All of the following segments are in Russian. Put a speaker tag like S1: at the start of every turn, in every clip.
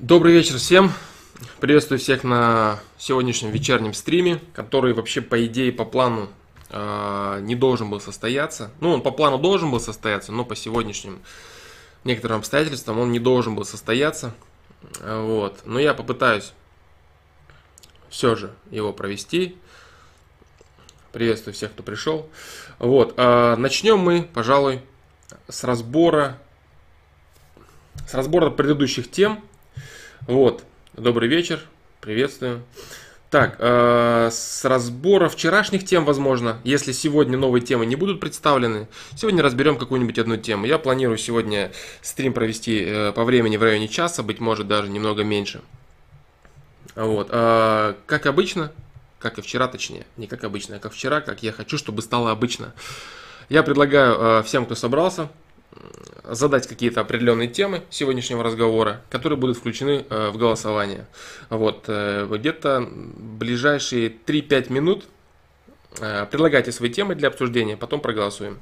S1: Добрый вечер всем. Приветствую всех на сегодняшнем вечернем стриме, который вообще по идее, по плану э, не должен был состояться. Ну, он по плану должен был состояться, но по сегодняшним некоторым обстоятельствам он не должен был состояться. Вот. Но я попытаюсь все же его провести. Приветствую всех, кто пришел. Вот. Э, начнем мы, пожалуй, с разбора с разбора предыдущих тем, вот, добрый вечер, приветствую. Так, э, с разбора вчерашних тем, возможно, если сегодня новые темы не будут представлены, сегодня разберем какую-нибудь одну тему. Я планирую сегодня стрим провести э, по времени в районе часа, быть может даже немного меньше. Вот, э, как обычно, как и вчера, точнее, не как обычно, а как вчера, как я хочу, чтобы стало обычно. Я предлагаю э, всем, кто собрался, задать какие-то определенные темы сегодняшнего разговора, которые будут включены э, в голосование. Вот, э, где-то ближайшие 3-5 минут э, предлагайте свои темы для обсуждения, потом проголосуем.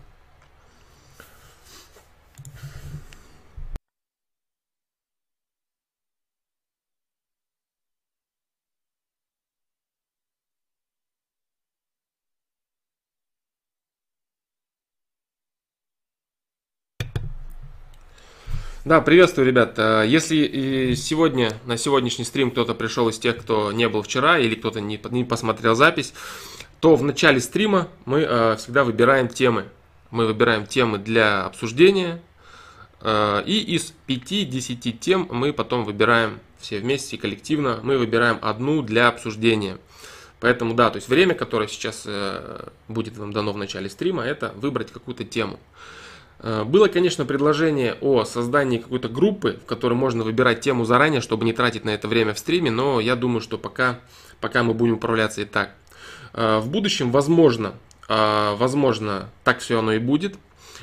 S1: Да, приветствую, ребят. Э, если сегодня, на сегодняшний стрим кто-то пришел из тех, кто не был вчера, или кто-то не, не посмотрел запись, то в начале стрима мы э, всегда выбираем темы. Мы выбираем темы для обсуждения, э, и из 5-10 тем мы потом выбираем все вместе, коллективно, мы выбираем одну для обсуждения. Поэтому да, то есть время, которое сейчас будет вам дано в начале стрима, это выбрать какую-то тему. Э, было, конечно, предложение о создании какой-то группы, в которой можно выбирать тему заранее, чтобы не тратить на это время в стриме, но я думаю, что пока, пока мы будем управляться и так. Э, в будущем, возможно, э, возможно, так все оно и будет.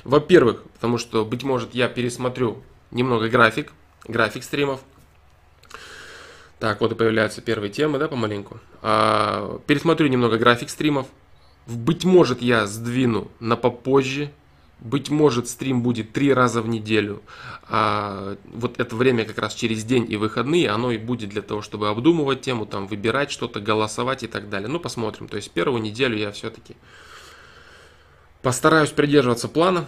S1: Во-первых, потому что, быть может, я пересмотрю немного график, график стримов. Так, вот и появляются первые темы, да, помаленьку. Пересмотрю немного график стримов. Быть может, я сдвину на попозже быть может, стрим будет три раза в неделю. А вот это время как раз через день и выходные, оно и будет для того, чтобы обдумывать тему, там, выбирать что-то, голосовать и так далее. Ну, посмотрим. То есть первую неделю я все-таки постараюсь придерживаться плана.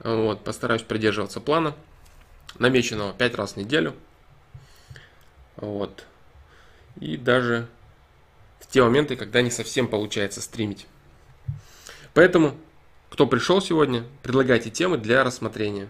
S1: Вот, постараюсь придерживаться плана, намеченного 5 раз в неделю. Вот. И даже в те моменты, когда не совсем получается стримить. Поэтому кто пришел сегодня, предлагайте темы для рассмотрения.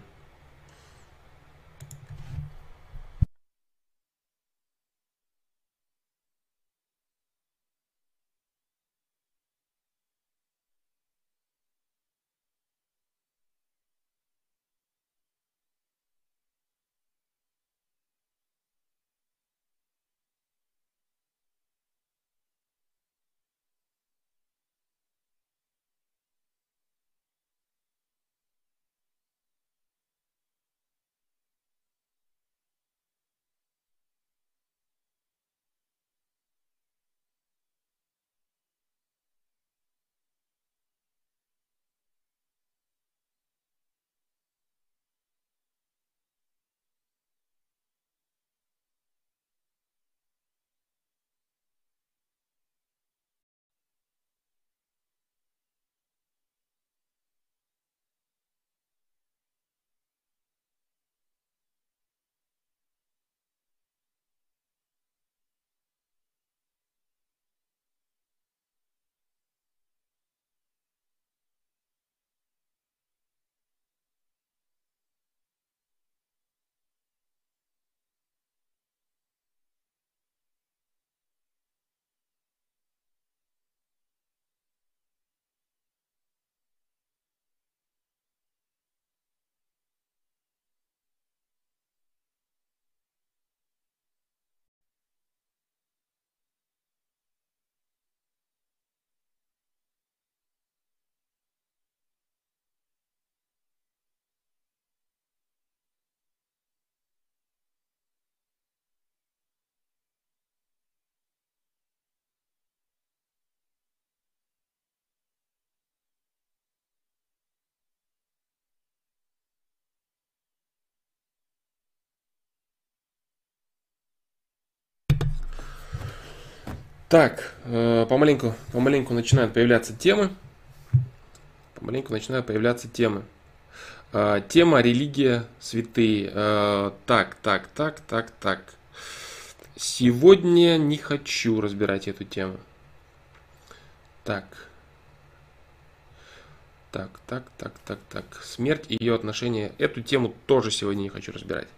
S1: Так, э, помаленьку, помаленьку начинают появляться темы. Помаленьку начинают появляться темы. Э, тема религия святые. Э, так, так, так, так, так. Сегодня не хочу разбирать эту тему. Так. Так, так, так, так, так. Смерть и ее отношения. Эту тему тоже сегодня не хочу разбирать.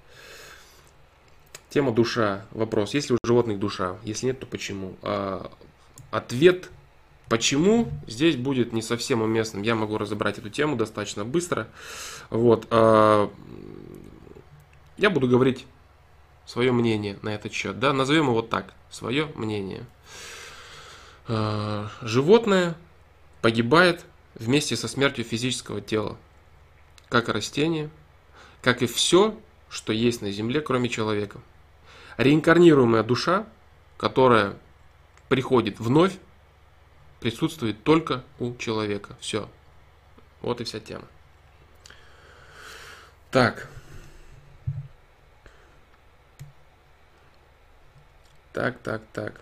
S1: Тема душа. Вопрос. Есть ли у животных душа? Если нет, то почему? А, ответ почему здесь будет не совсем уместным. Я могу разобрать эту тему достаточно быстро. Вот. А, я буду говорить свое мнение на этот счет. Да? Назовем его так. Свое мнение. А, животное погибает вместе со смертью физического тела. Как растение, как и все, что есть на Земле, кроме человека. Реинкарнируемая душа, которая приходит вновь, присутствует только у человека. Все. Вот и вся тема. Так. Так, так, так.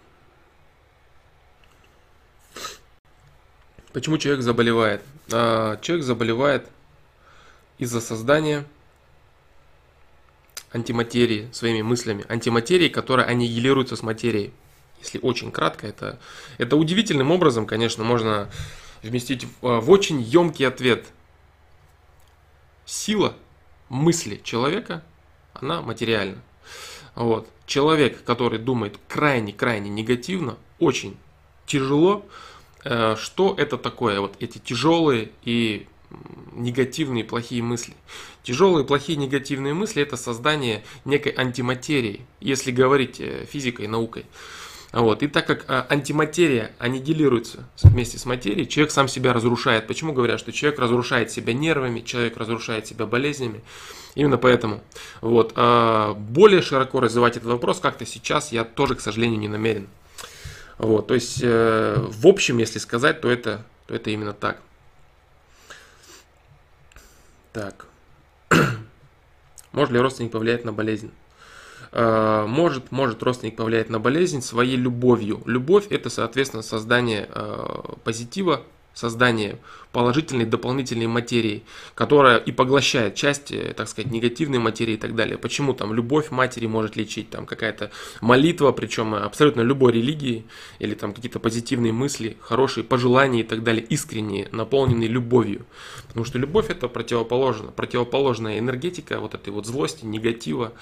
S1: Почему человек заболевает? А, человек заболевает из-за создания антиматерии своими мыслями. Антиматерии, которая аннигилируется с материей. Если очень кратко, это, это удивительным образом, конечно, можно вместить в, в очень емкий ответ. Сила мысли человека, она материальна. Вот. Человек, который думает крайне-крайне негативно, очень тяжело. Э, что это такое? Вот эти тяжелые и негативные плохие мысли. Тяжелые плохие негативные мысли это создание некой антиматерии, если говорить э, физикой, наукой. Вот. И так как а, антиматерия аннигилируется вместе с материей, человек сам себя разрушает. Почему говорят, что человек разрушает себя нервами, человек разрушает себя болезнями? Именно поэтому. Вот. А более широко развивать этот вопрос как-то сейчас я тоже, к сожалению, не намерен. Вот. То есть, э, в общем, если сказать, то это, то это именно так. Так. Может ли родственник повлиять на болезнь? Э, может, может родственник повлиять на болезнь своей любовью. Любовь это, соответственно, создание э, позитива создание положительной дополнительной материи, которая и поглощает часть, так сказать, негативной материи и так далее. Почему там любовь матери может лечить, там какая-то молитва, причем абсолютно любой религии, или там какие-то позитивные мысли, хорошие пожелания и так далее, искренние, наполненные любовью. Потому что любовь это противоположно, противоположная энергетика вот этой вот злости, негатива,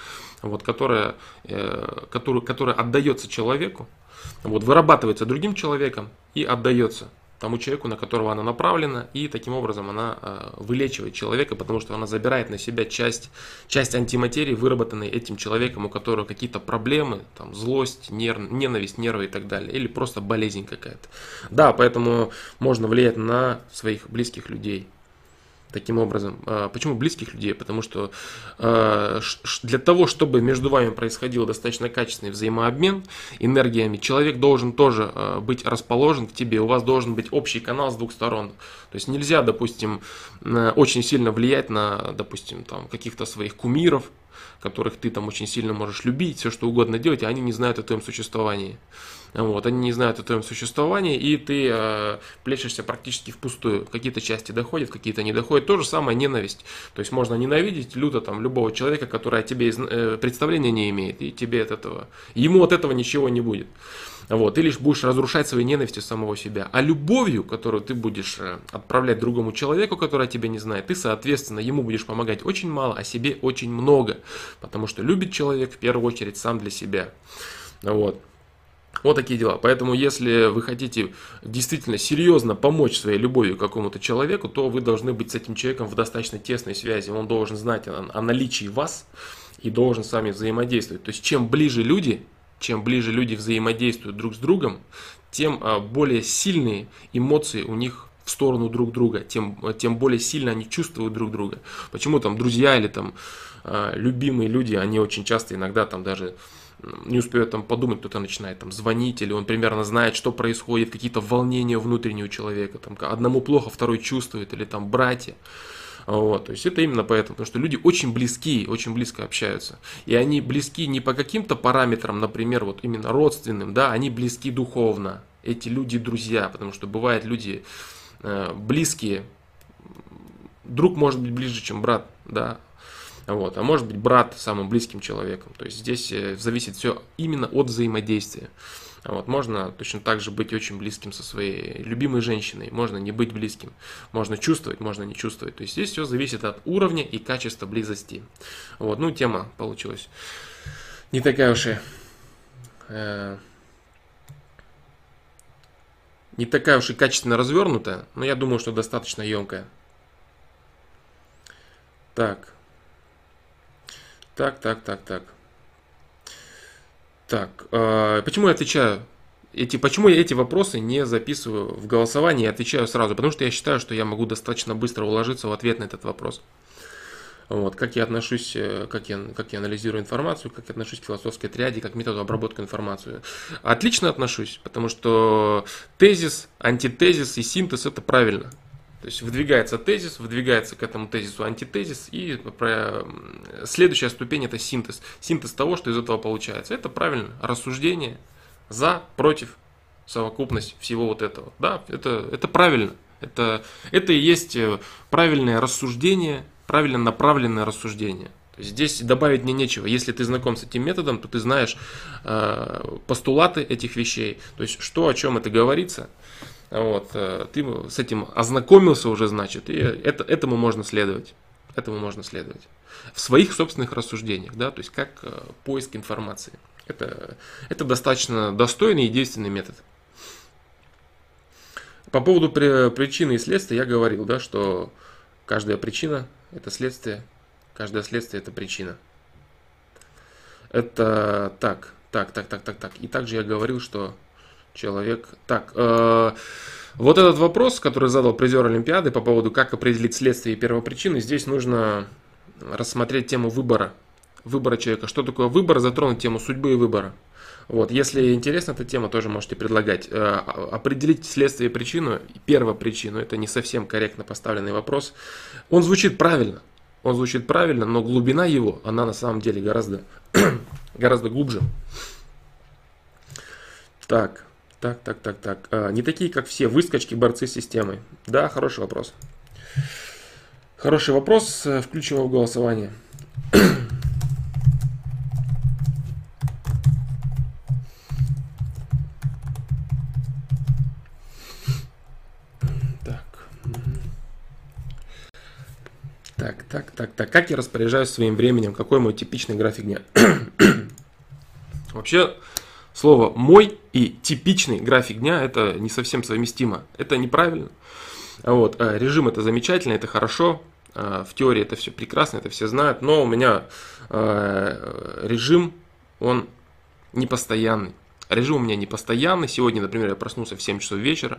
S1: вот, которая, э, которую, которая отдается человеку, вот, вырабатывается другим человеком и отдается тому человеку, на которого она направлена, и таким образом она э, вылечивает человека, потому что она забирает на себя часть, часть антиматерии, выработанной этим человеком, у которого какие-то проблемы, там, злость, нерв, ненависть, нервы и так далее, или просто болезнь какая-то. Да, поэтому можно влиять на своих близких людей таким образом. А, почему близких людей? Потому что а, для того, чтобы между вами происходил достаточно качественный взаимообмен энергиями, человек должен тоже а, быть расположен к тебе, у вас должен быть общий канал с двух сторон. То есть нельзя, допустим, очень сильно влиять на, допустим, там каких-то своих кумиров, которых ты там очень сильно можешь любить, все что угодно делать, а они не знают о твоем существовании. Вот, они не знают о твоем существовании, и ты э, плещешься практически впустую. Какие-то части доходят, какие-то не доходят. То же самое ненависть. То есть можно ненавидеть люто там любого человека, который о тебе э, представления не имеет, и тебе от этого, ему от этого ничего не будет. Вот, ты лишь будешь разрушать своей ненавистью самого себя. А любовью, которую ты будешь э, отправлять другому человеку, который тебя не знает, ты, соответственно, ему будешь помогать очень мало, а себе очень много. Потому что любит человек в первую очередь сам для себя. Вот. Вот такие дела. Поэтому, если вы хотите действительно серьезно помочь своей любовью какому-то человеку, то вы должны быть с этим человеком в достаточно тесной связи. Он должен знать о, о наличии вас и должен с вами взаимодействовать. То есть, чем ближе люди, чем ближе люди взаимодействуют друг с другом, тем а, более сильные эмоции у них в сторону друг друга, тем, тем более сильно они чувствуют друг друга. Почему там друзья или там а, любимые люди, они очень часто иногда там даже не успеет там подумать, кто-то начинает там звонить, или он примерно знает, что происходит, какие-то волнения внутренние у человека, там одному плохо, второй чувствует, или там братья. Вот, то есть это именно поэтому, потому что люди очень близки, очень близко общаются. И они близки не по каким-то параметрам, например, вот именно родственным, да, они близки духовно. Эти люди друзья, потому что бывают люди э, близкие, друг может быть ближе, чем брат, да, вот, а может быть брат самым близким человеком. То есть здесь э, зависит все именно от взаимодействия. Вот, можно точно так же быть очень близким со своей любимой женщиной, можно не быть близким, можно чувствовать, можно не чувствовать. То есть здесь все зависит от уровня и качества близости. Вот, ну тема получилась не такая уж и э, не такая уж и качественно развернутая, но я думаю, что достаточно емкая. Так. Так, так, так, так. Так, э, почему я отвечаю? Эти, почему я эти вопросы не записываю в голосование и отвечаю сразу? Потому что я считаю, что я могу достаточно быстро уложиться в ответ на этот вопрос. Вот, как я отношусь, э, как я, как я анализирую информацию, как я отношусь к философской триаде, как к методу обработки информации. Отлично отношусь, потому что тезис, антитезис и синтез это правильно. То есть выдвигается тезис, выдвигается к этому тезису антитезис, и следующая ступень это синтез. Синтез того, что из этого получается. Это правильно, рассуждение за, против, совокупность всего вот этого. Да, это, это правильно. Это, это и есть э, правильное рассуждение, правильно направленное рассуждение. Здесь добавить мне нечего. Если ты знаком с этим методом, то ты знаешь э, постулаты этих вещей, то есть что о чем это говорится. Вот, э, ты с этим ознакомился уже, значит, и это, этому можно следовать. Этому можно следовать. В своих собственных рассуждениях, да, то есть как э, поиск информации. Это, это достаточно достойный и действенный метод. По поводу причины и следствия я говорил, да, что каждая причина – это следствие, каждое следствие – это причина. Это так, так, так, так, так, так. И также я говорил, что человек. Так, э, вот этот вопрос, который задал призер Олимпиады по поводу, как определить следствие и первопричины, здесь нужно рассмотреть тему выбора. Выбора человека. Что такое выбор? Затронуть тему судьбы и выбора. Вот, если интересна эта тема, тоже можете предлагать. Э, определить следствие и причину, первопричину, это не совсем корректно поставленный вопрос. Он звучит правильно, он звучит правильно, но глубина его, она на самом деле гораздо, гораздо глубже. Так, так, так, так, так. А, не такие, как все выскочки, борцы с системой. Да, хороший вопрос. Хороший вопрос. Э, включим его в голосование. Так. Так, так, так, так. Как я распоряжаюсь своим временем? Какой мой типичный график дня? Вообще, Слово «мой» и «типичный график дня» это не совсем совместимо. Это неправильно. Вот, а режим это замечательно, это хорошо. А, в теории это все прекрасно, это все знают. Но у меня а, режим, он непостоянный. Режим у меня непостоянный. Сегодня, например, я проснулся в 7 часов вечера.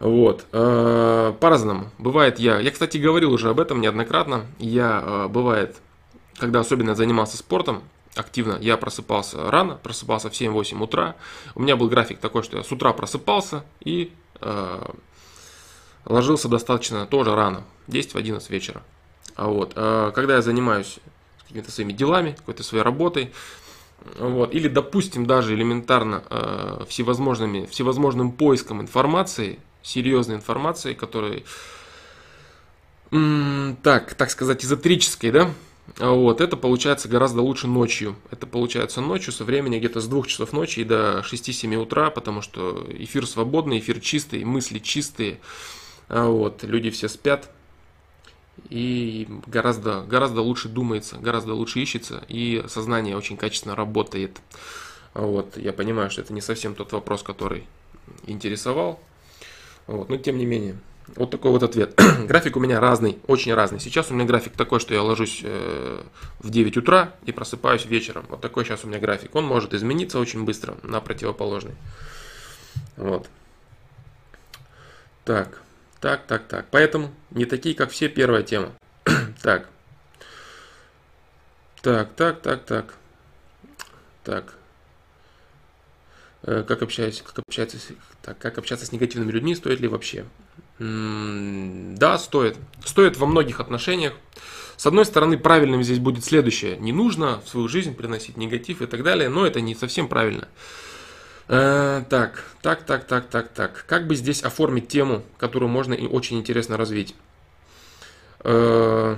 S1: Вот. По-разному. Бывает я... Я, кстати, говорил уже об этом неоднократно. Я, бывает, когда особенно занимался спортом, активно. Я просыпался рано, просыпался в 7-8 утра. У меня был график такой, что я с утра просыпался и э, ложился достаточно тоже рано, 10-11 вечера. А вот, э, когда я занимаюсь какими-то своими делами, какой-то своей работой, вот, или, допустим, даже элементарно э, всевозможными, всевозможным поиском информации, серьезной информации, которой, так, так сказать, эзотерической, да, вот, это получается гораздо лучше ночью. Это получается ночью со времени где-то с 2 часов ночи и до 6-7 утра, потому что эфир свободный, эфир чистый, мысли чистые. А вот, люди все спят. И гораздо, гораздо лучше думается, гораздо лучше ищется, и сознание очень качественно работает. А вот, я понимаю, что это не совсем тот вопрос, который интересовал. Вот, но тем не менее. Вот такой вот ответ. график у меня разный, очень разный. Сейчас у меня график такой, что я ложусь э, в 9 утра и просыпаюсь вечером. Вот такой сейчас у меня график. Он может измениться очень быстро на противоположный. Вот. Так, так, так, так. Поэтому не такие, как все, первая тема. так. Так, так, так, так. Так. Э, как общаюсь, как общаться, так, как общаться с негативными людьми, стоит ли вообще? Да, стоит. Стоит во многих отношениях. С одной стороны, правильным здесь будет следующее. Не нужно в свою жизнь приносить негатив и так далее, но это не совсем правильно. Э, так, так, так, так, так, так. Как бы здесь оформить тему, которую можно и очень интересно развить? Э,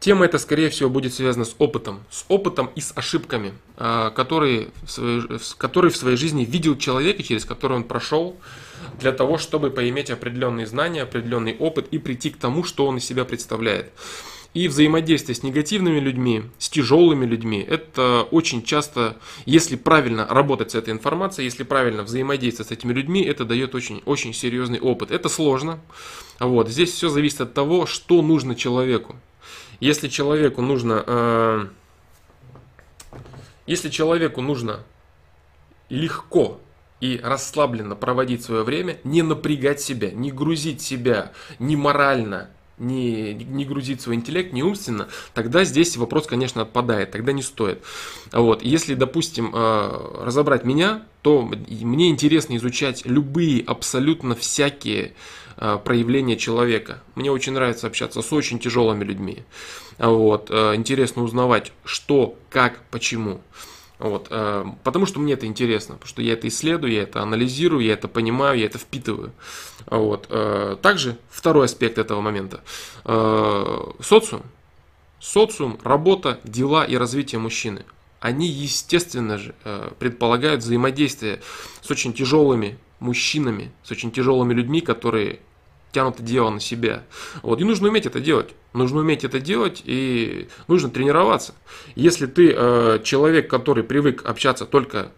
S1: тема эта, скорее всего, будет связана с опытом. С опытом и с ошибками, э, которые, в своей, которые в своей жизни видел человек и через который он прошел для того, чтобы поиметь определенные знания, определенный опыт и прийти к тому, что он из себя представляет. И взаимодействие с негативными людьми, с тяжелыми людьми, это очень часто, если правильно работать с этой информацией, если правильно взаимодействовать с этими людьми, это дает очень, очень серьезный опыт. Это сложно. Вот. Здесь все зависит от того, что нужно человеку. Если человеку нужно, э, если человеку нужно легко и расслабленно проводить свое время, не напрягать себя, не грузить себя ни морально, не, не грузить свой интеллект, не умственно, тогда здесь вопрос, конечно, отпадает, тогда не стоит. Вот. Если, допустим, э, разобрать меня, то мне интересно изучать любые, абсолютно всякие э, проявления человека. Мне очень нравится общаться с очень тяжелыми людьми. Вот. Э, интересно узнавать, что, как, почему. Вот, э, потому что мне это интересно, потому что я это исследую, я это анализирую, я это понимаю, я это впитываю. Вот. Э, также второй аспект этого момента. Э, социум. Социум, работа, дела и развитие мужчины. Они, естественно же, предполагают взаимодействие с очень тяжелыми мужчинами, с очень тяжелыми людьми, которые тянут дело на себя. Вот. И нужно уметь это делать. Нужно уметь это делать и нужно тренироваться. Если ты э, человек, который привык общаться только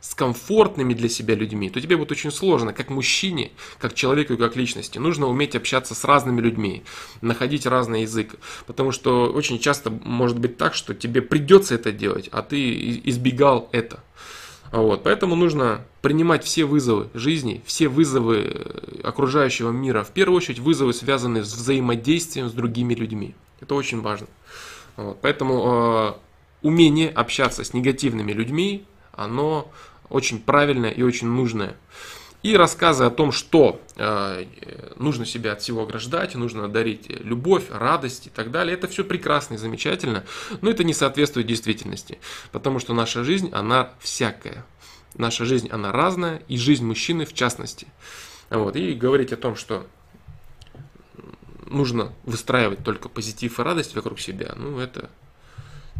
S1: с комфортными для себя людьми, то тебе будет очень сложно, как мужчине, как человеку и как личности. Нужно уметь общаться с разными людьми, находить разный язык. Потому что очень часто может быть так, что тебе придется это делать, а ты избегал это. Вот, поэтому нужно принимать все вызовы жизни, все вызовы э, окружающего мира. В первую очередь вызовы, связанные с взаимодействием с другими людьми. Это очень важно. Вот, поэтому э, умение общаться с негативными людьми, оно очень правильное и очень нужное. И рассказы о том, что э, нужно себя от всего ограждать, нужно дарить любовь, радость и так далее. Это все прекрасно и замечательно, но это не соответствует действительности. Потому что наша жизнь, она всякая. Наша жизнь, она разная, и жизнь мужчины в частности. Вот. И говорить о том, что нужно выстраивать только позитив и радость вокруг себя, ну это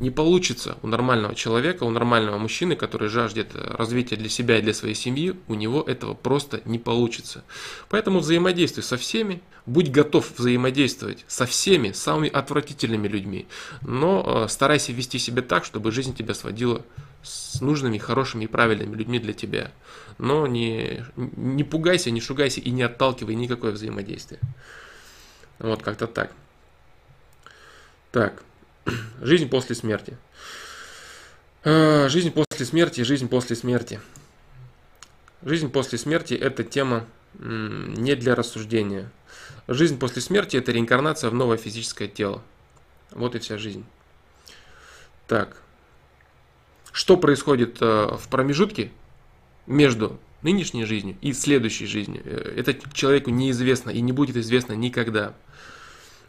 S1: не получится у нормального человека, у нормального мужчины, который жаждет развития для себя и для своей семьи, у него этого просто не получится. Поэтому взаимодействуй со всеми, будь готов взаимодействовать со всеми самыми отвратительными людьми, но э, старайся вести себя так, чтобы жизнь тебя сводила с нужными, хорошими и правильными людьми для тебя. Но не, не пугайся, не шугайся и не отталкивай никакое взаимодействие. Вот как-то так. Так. Жизнь после смерти. А, жизнь после смерти, жизнь после смерти. Жизнь после смерти – это тема не для рассуждения. Жизнь после смерти – это реинкарнация в новое физическое тело. Вот и вся жизнь. Так. Что происходит э, в промежутке между нынешней жизнью и следующей жизнью? Э, это человеку неизвестно и не будет известно никогда.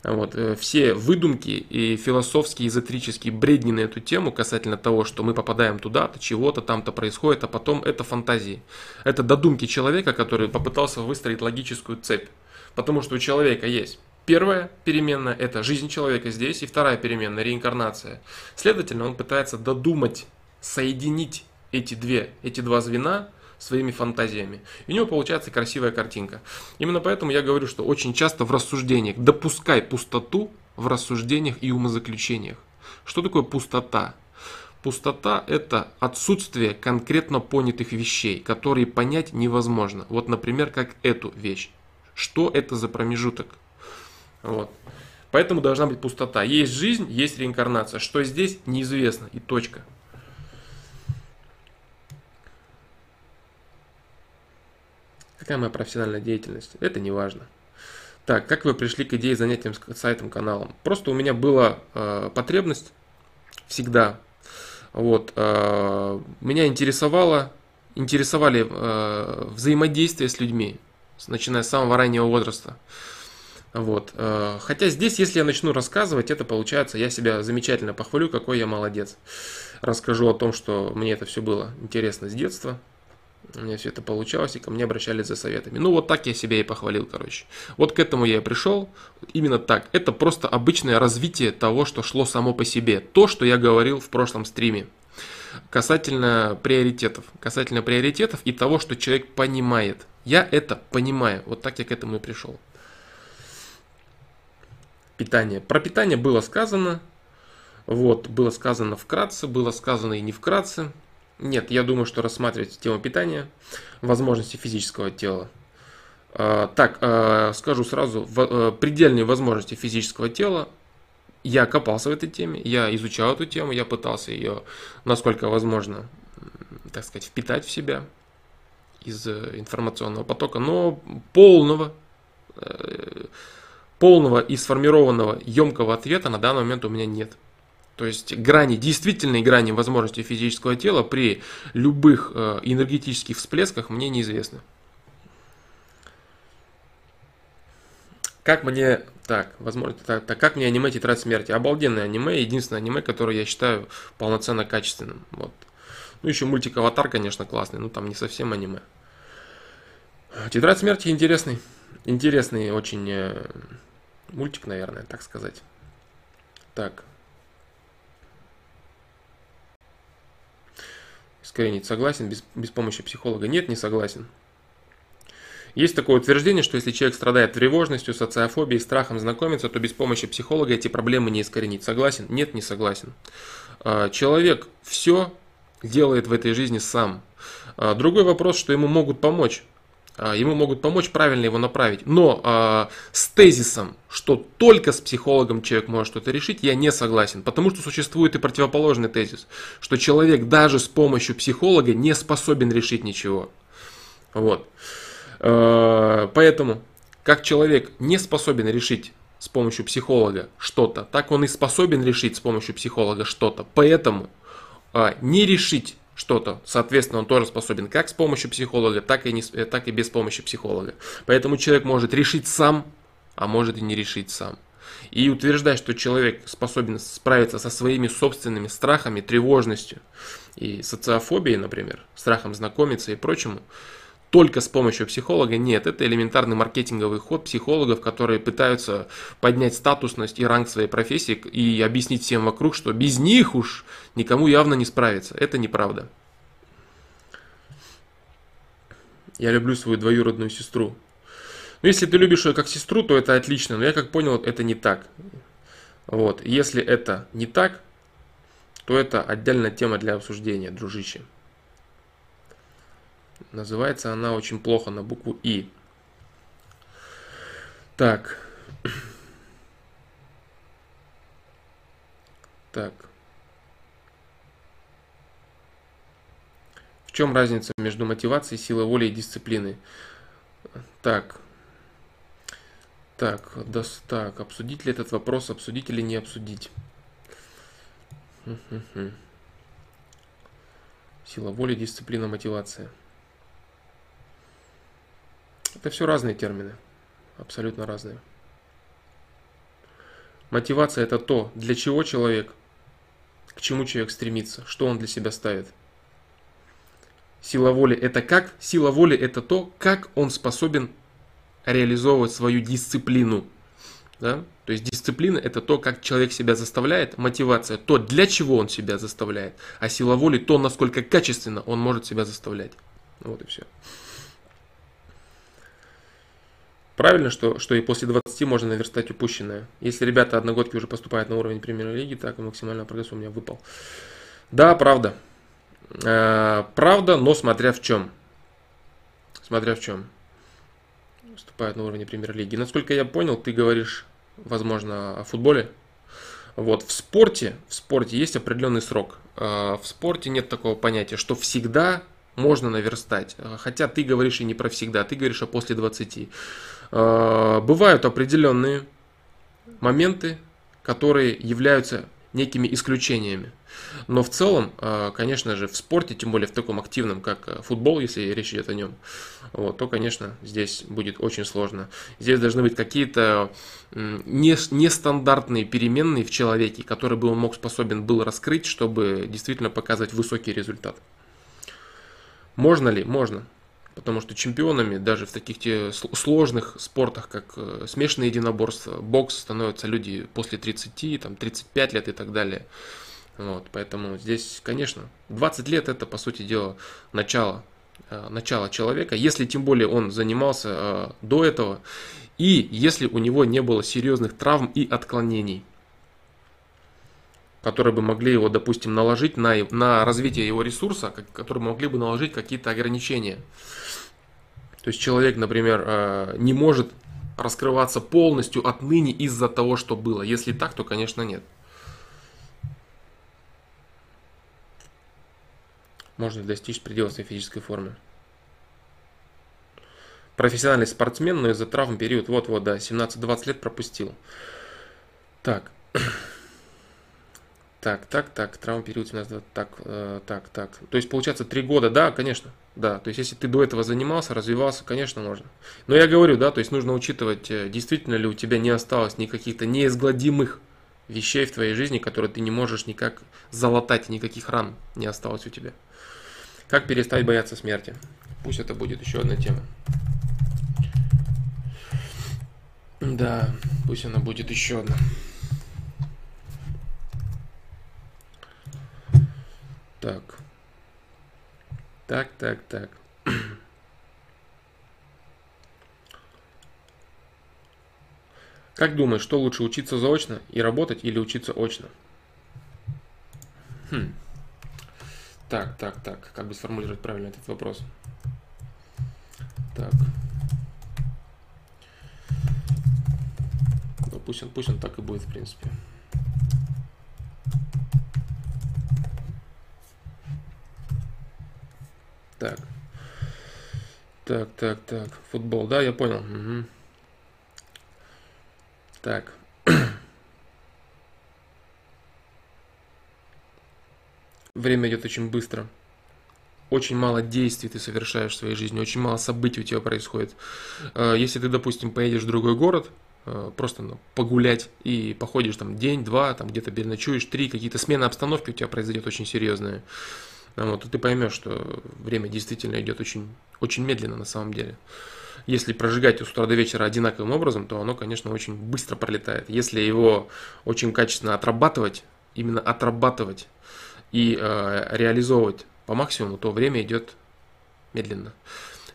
S1: Вот, э, все выдумки и философские, эзотерические бредни на эту тему касательно того, что мы попадаем туда-то, чего-то там-то происходит, а потом это фантазии. Это додумки человека, который попытался выстроить логическую цепь. Потому что у человека есть первая переменная – это жизнь человека здесь, и вторая переменная – реинкарнация. Следовательно, он пытается додумать, соединить эти две, эти два звена – своими фантазиями. И у него получается красивая картинка. Именно поэтому я говорю, что очень часто в рассуждениях допускай пустоту в рассуждениях и умозаключениях. Что такое пустота? Пустота – это отсутствие конкретно понятых вещей, которые понять невозможно. Вот, например, как эту вещь. Что это за промежуток? Вот. Поэтому должна быть пустота. Есть жизнь, есть реинкарнация. Что здесь, неизвестно. И точка. Какая моя профессиональная деятельность? Это не важно. Так, как вы пришли к идее занятием сайтом, каналом? Просто у меня была э, потребность всегда. Вот, э, меня интересовало, интересовали э, взаимодействие с людьми. начиная с самого раннего возраста. Вот. Э, хотя здесь, если я начну рассказывать, это получается, я себя замечательно похвалю, какой я молодец. Расскажу о том, что мне это все было интересно с детства. У меня все это получалось, и ко мне обращались за советами. Ну, вот так я себя и похвалил, короче. Вот к этому я и пришел. Именно так. Это просто обычное развитие того, что шло само по себе. То, что я говорил в прошлом стриме. Касательно приоритетов. Касательно приоритетов и того, что человек понимает. Я это понимаю. Вот так я к этому и пришел питание. Про питание было сказано. Вот, было сказано вкратце, было сказано и не вкратце. Нет, я думаю, что рассматривать тему питания, возможности физического тела. А, так, а, скажу сразу, а, предельные возможности физического тела. Я копался в этой теме, я изучал эту тему, я пытался ее, насколько возможно, так сказать, впитать в себя из э, информационного потока, но полного э, полного и сформированного емкого ответа на данный момент у меня нет. То есть грани, действительной грани возможностей физического тела при любых э, энергетических всплесках мне неизвестны. Как мне, так, возможно, так, так, как мне аниме Тетрадь Смерти? Обалденное аниме, единственное аниме, которое я считаю полноценно качественным. Вот. Ну, еще мультик Аватар, конечно, классный, но там не совсем аниме. Тетрадь Смерти интересный, интересный очень э, Мультик, наверное, так сказать. Так. Искоренить согласен, без, без помощи психолога. Нет, не согласен. Есть такое утверждение, что если человек страдает тревожностью, социофобией, страхом знакомиться, то без помощи психолога эти проблемы не искоренить. Согласен? Нет, не согласен. А, человек все делает в этой жизни сам. А, другой вопрос, что ему могут помочь. А, ему могут помочь правильно его направить. Но э, с тезисом, что только с психологом человек может что-то решить, я не согласен. Потому что существует и противоположный тезис, что человек даже с помощью психолога не способен решить ничего. Вот. Э, поэтому, как человек не способен решить с помощью психолога что-то, так он и способен решить с помощью психолога что-то. Поэтому не решить что-то. Соответственно, он тоже способен как с помощью психолога, так и, не, э, так и без помощи психолога. Поэтому человек может решить сам, а может и не решить сам. И утверждать, что человек способен справиться со своими собственными страхами, тревожностью и социофобией, например, страхом знакомиться и прочему, только с помощью психолога. Нет, это элементарный маркетинговый ход психологов, которые пытаются поднять статусность и ранг своей профессии и объяснить всем вокруг, что без них уж никому явно не справиться. Это неправда. Я люблю свою двоюродную сестру. Но если ты любишь ее как сестру, то это отлично. Но я как понял, это не так. Вот. Если это не так, то это отдельная тема для обсуждения, дружище. Называется она очень плохо на букву И. Так. Так. В чем разница между мотивацией, силой воли и дисциплиной? Так. Так, да, так, обсудить ли этот вопрос, обсудить или не обсудить? Сила воли, дисциплина, мотивация. Это все разные термины, абсолютно разные. Мотивация это то, для чего человек, к чему человек стремится, что он для себя ставит. Сила воли это как? Сила воли это то, как он способен реализовывать свою дисциплину. Да? То есть дисциплина это то, как человек себя заставляет, мотивация то, для чего он себя заставляет, а сила воли то, насколько качественно он может себя заставлять. Вот и все. Правильно, что, что и после 20 можно наверстать упущенное. Если ребята одногодки уже поступают на уровень премьер-лиги, так и максимальный прогресс у меня выпал. Да, правда. Э, правда, но смотря в чем. Смотря в чем. Выступают на уровне премьер-лиги. Насколько я понял, ты говоришь, возможно, о футболе. Вот, в спорте, в спорте есть определенный срок. Э, в спорте нет такого понятия, что всегда можно наверстать. Хотя ты говоришь и не про всегда, ты говоришь о после 20. Э, бывают определенные моменты, которые являются некими исключениями. Но в целом, э, конечно же, в спорте, тем более в таком активном, как э, футбол, если речь идет о нем, вот, то, конечно, здесь будет очень сложно. Здесь должны быть какие-то нестандартные переменные в человеке, которые бы он мог способен был раскрыть, чтобы действительно показывать высокий результат. Можно ли? Можно. Потому что чемпионами даже в таких те сложных спортах, как э, смешанное единоборство, бокс, становятся люди после 30, там, 35 лет и так далее. Вот, поэтому здесь, конечно, 20 лет это, по сути дела, начало, э, начало человека, если тем более он занимался э, до этого, и если у него не было серьезных травм и отклонений которые бы могли его, допустим, наложить на, на развитие его ресурса, которые могли бы наложить какие-то ограничения. То есть человек, например, э, не может раскрываться полностью отныне из-за того, что было. Если так, то, конечно, нет. Можно достичь предела своей физической формы. Профессиональный спортсмен, но из-за травм период, вот-вот, да, 17-20 лет пропустил. Так. Так, так, так, травма период 17, так, э, так, так. То есть, получается, три года, да, конечно, да. То есть, если ты до этого занимался, развивался, конечно, можно. Но я говорю, да, то есть, нужно учитывать, э, действительно ли у тебя не осталось никаких-то неизгладимых вещей в твоей жизни, которые ты не можешь никак залатать, никаких ран не осталось у тебя. Как перестать бояться смерти? Пусть это будет еще одна тема. Да, пусть она будет еще одна. Так. Так, так, так. Как думаешь, что лучше учиться заочно и работать или учиться очно? Хм. Так, так, так. Как бы сформулировать правильно этот вопрос? Так. Ну, пусть он, пусть он так и будет, в принципе. Так. Так, так, так. Футбол, да, я понял. Угу. Так. Время идет очень быстро. Очень мало действий ты совершаешь в своей жизни, очень мало событий у тебя происходит. Э, если ты, допустим, поедешь в другой город, э, просто ну, погулять и походишь там день, два, там где-то переночуешь, три, какие-то смены обстановки у тебя произойдет очень серьезные. Вот, и ты поймешь, что время действительно идет очень, очень медленно на самом деле. Если прожигать с утра до вечера одинаковым образом, то оно, конечно, очень быстро пролетает. Если его очень качественно отрабатывать, именно отрабатывать и э, реализовывать по максимуму, то время идет медленно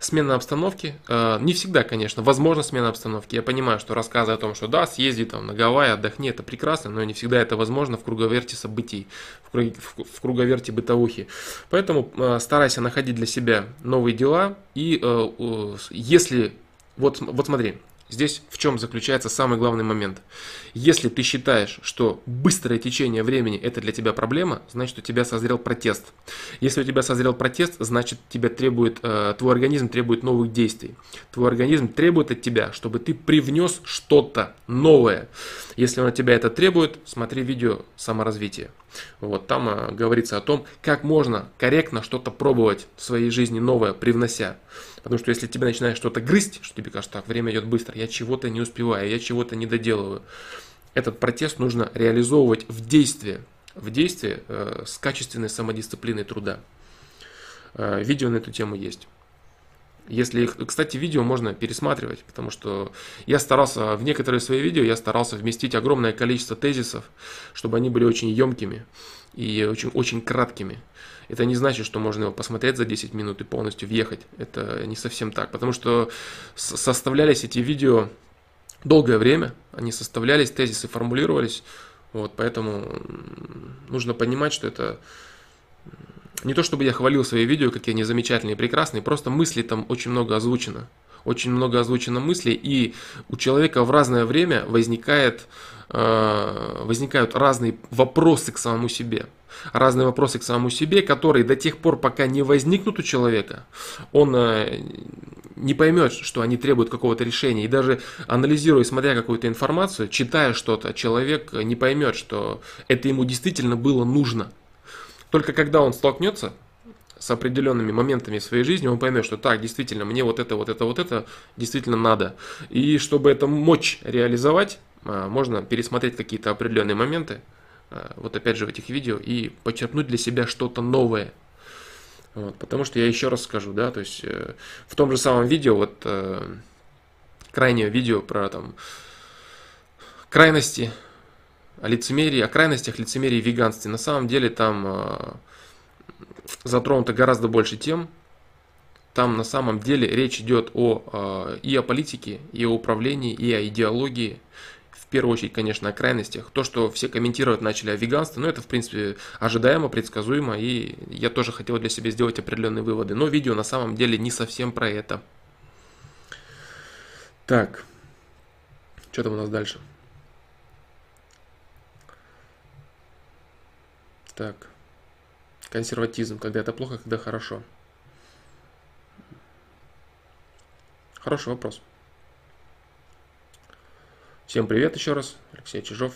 S1: смена обстановки. Э, не всегда, конечно, возможно смена обстановки. Я понимаю, что рассказы о том, что да, съезди там на Гавайи, отдохни, это прекрасно, но не всегда это возможно в круговерте событий, в круговерте бытовухи. Поэтому э, старайся находить для себя новые дела. И э, если... Вот, вот смотри, Здесь в чем заключается самый главный момент. Если ты считаешь, что быстрое течение времени это для тебя проблема, значит у тебя созрел протест. Если у тебя созрел протест, значит тебя требует, э, твой организм требует новых действий. Твой организм требует от тебя, чтобы ты привнес что-то новое. Если он от тебя это требует, смотри видео саморазвития. Вот там э, говорится о том, как можно корректно что-то пробовать в своей жизни новое, привнося. Потому что если тебе начинает что-то грызть, что тебе кажется, так, время идет быстро, я чего-то не успеваю, я чего-то не доделываю. Этот протест нужно реализовывать в действии, в действии э, с качественной самодисциплиной труда. Э, видео на эту тему есть. Если, кстати, видео можно пересматривать, потому что я старался, в некоторые свои видео я старался вместить огромное количество тезисов, чтобы они были очень емкими и очень, очень краткими. Это не значит, что можно его посмотреть за 10 минут и полностью въехать. Это не совсем так, потому что составлялись эти видео долгое время, они составлялись, тезисы формулировались, вот, поэтому нужно понимать, что это не то чтобы я хвалил свои видео, какие они замечательные и прекрасные, просто мысли там очень много озвучено. очень много озвучено мыслей, и у человека в разное время возникает, э, возникают разные вопросы к самому себе. Разные вопросы к самому себе, которые до тех пор, пока не возникнут у человека, он э, не поймет, что они требуют какого-то решения. И даже анализируя, смотря какую-то информацию, читая что-то, человек не поймет, что это ему действительно было нужно. Только когда он столкнется с определенными моментами в своей жизни, он поймет, что так, действительно, мне вот это, вот это, вот это действительно надо. И чтобы это мочь реализовать, можно пересмотреть какие-то определенные моменты, а, вот опять же в этих видео, и почерпнуть для себя что-то новое. Вот, потому что я еще раз скажу, да, то есть э, в том же самом видео, вот э, крайнее видео про там крайности, о лицемерии, о крайностях лицемерии и веганстве. На самом деле там э, затронуто гораздо больше тем. Там на самом деле речь идет о, э, и о политике, и о управлении, и о идеологии. Первую очередь, конечно, о крайностях. То, что все комментировать начали о веганстве, ну это, в принципе, ожидаемо, предсказуемо, и я тоже хотел для себя сделать определенные выводы. Но видео на самом деле не совсем про это. Так, что там у нас дальше? Так. Консерватизм, когда это плохо, когда хорошо. Хороший вопрос. Всем привет еще раз. Алексей Чижов.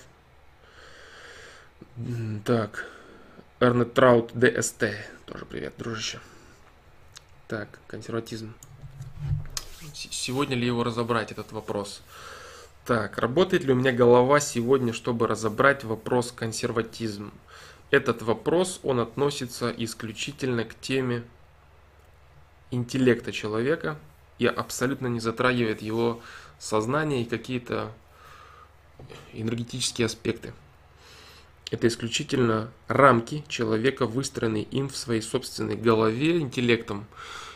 S1: Так. Эрнет Траут ДСТ. Тоже привет, дружище. Так, консерватизм. Сегодня ли его разобрать, этот вопрос? Так, работает ли у меня голова сегодня, чтобы разобрать вопрос консерватизм? Этот вопрос, он относится исключительно к теме интеллекта человека и абсолютно не затрагивает его сознание и какие-то энергетические аспекты. Это исключительно рамки человека, выстроенные им в своей собственной голове интеллектом.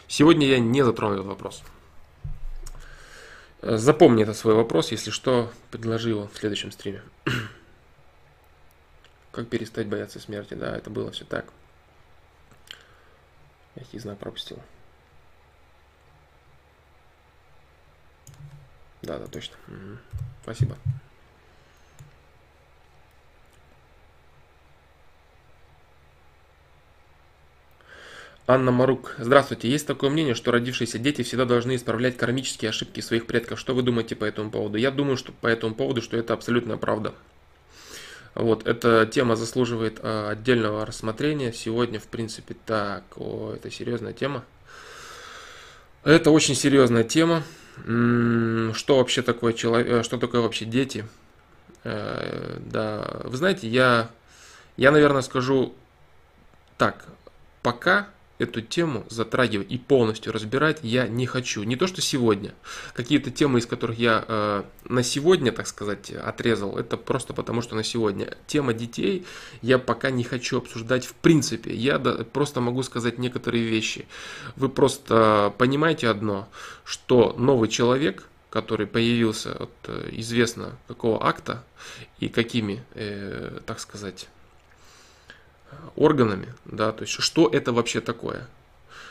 S1: Сегодня я не затрону этот вопрос. Запомни этот свой вопрос, если что, предложи его в следующем стриме. Как перестать бояться смерти? Да, это было все так. Мягкий знак пропустил. Да, да, точно. Угу. Спасибо. Анна Марук. Здравствуйте. Есть такое мнение, что родившиеся дети всегда должны исправлять кармические ошибки своих предков. Что вы думаете по этому поводу? Я думаю, что по этому поводу, что это абсолютная правда. Вот, эта тема заслуживает а, отдельного рассмотрения. Сегодня, в принципе, так, о, это серьезная тема. Это очень серьезная тема. Что вообще такое человек, э, что такое вообще дети? Э, да, вы знаете, я, я, наверное, скажу так, пока эту тему затрагивать и полностью разбирать я не хочу. Не то, что сегодня. Какие-то темы, из которых я э, на сегодня, так сказать, отрезал, это просто потому, что на сегодня. Тема детей я пока не хочу обсуждать в принципе. Я да, просто могу сказать некоторые вещи. Вы просто понимаете одно, что новый человек, который появился от э, известно какого акта и какими, э, так сказать, органами, да, то есть что это вообще такое,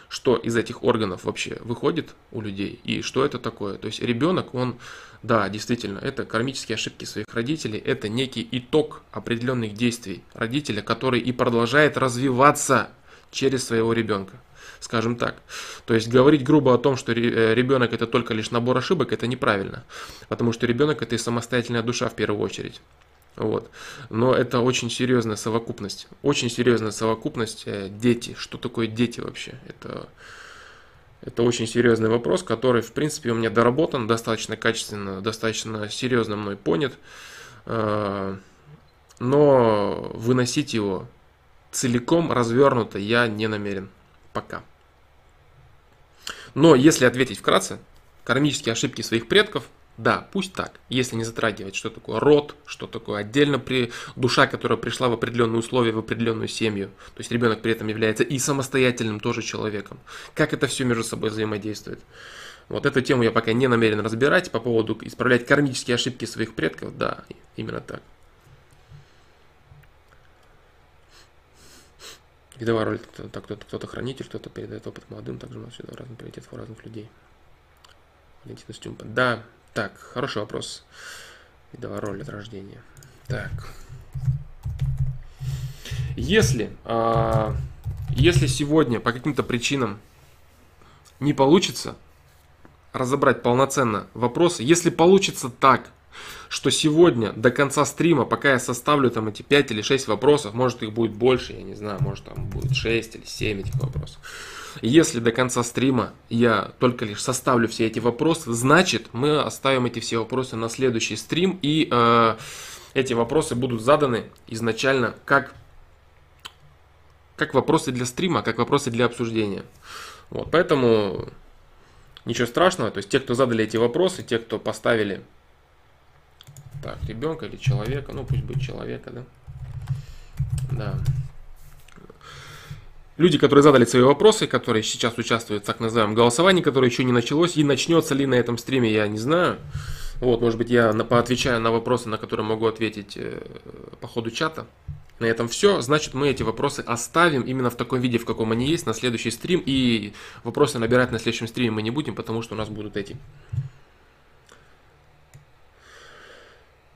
S1: что из этих органов вообще выходит у людей и что это такое. То есть ребенок, он, да, действительно, это кармические ошибки своих родителей, это некий итог определенных действий родителя, который и продолжает развиваться через своего ребенка скажем так. То есть говорить грубо о том, что э, ребенок это только лишь набор ошибок, это неправильно, потому что ребенок это и самостоятельная душа в первую очередь. Вот. Но это очень серьезная совокупность. Очень серьезная совокупность э, дети. Что такое дети вообще? Это, это очень серьезный вопрос, который, в принципе, у меня доработан достаточно качественно, достаточно серьезно мной понят. Э, но выносить его целиком развернуто я не намерен. Пока. Но если ответить вкратце, кармические ошибки своих предков – да, пусть так, если не затрагивать, что такое род, что такое отдельно при душа, которая пришла в определенные условия, в определенную семью. То есть ребенок при этом является и самостоятельным тоже человеком. Как это все между собой взаимодействует. Вот эту тему я пока не намерен разбирать по поводу исправлять кармические ошибки своих предков. Да, именно так. Видовая роль, кто-то, кто-то хранитель, кто-то передает опыт молодым, также у нас всегда разный приоритет у разных людей. Валентина Стюмпа. Да, так, хороший вопрос. Видовая роль от рождения. Так. Если, а, если сегодня по каким-то причинам не получится разобрать полноценно вопросы, если получится так, что сегодня до конца стрима, пока я составлю там эти 5 или 6 вопросов, может их будет больше, я не знаю, может там будет 6 или 7 этих вопросов. Если до конца стрима я только лишь составлю все эти вопросы, значит мы оставим эти все вопросы на следующий стрим и э, эти вопросы будут заданы изначально как, как вопросы для стрима, как вопросы для обсуждения. Вот, поэтому ничего страшного, то есть те, кто задали эти вопросы, те, кто поставили так, ребенка или человека, ну пусть будет человека, да? Да. Люди, которые задали свои вопросы, которые сейчас участвуют в так называемом голосовании, которое еще не началось, и начнется ли на этом стриме, я не знаю. Вот, может быть, я поотвечаю на вопросы, на которые могу ответить э, по ходу чата. На этом все. Значит, мы эти вопросы оставим именно в таком виде, в каком они есть, на следующий стрим. И вопросы набирать на следующем стриме мы не будем, потому что у нас будут эти.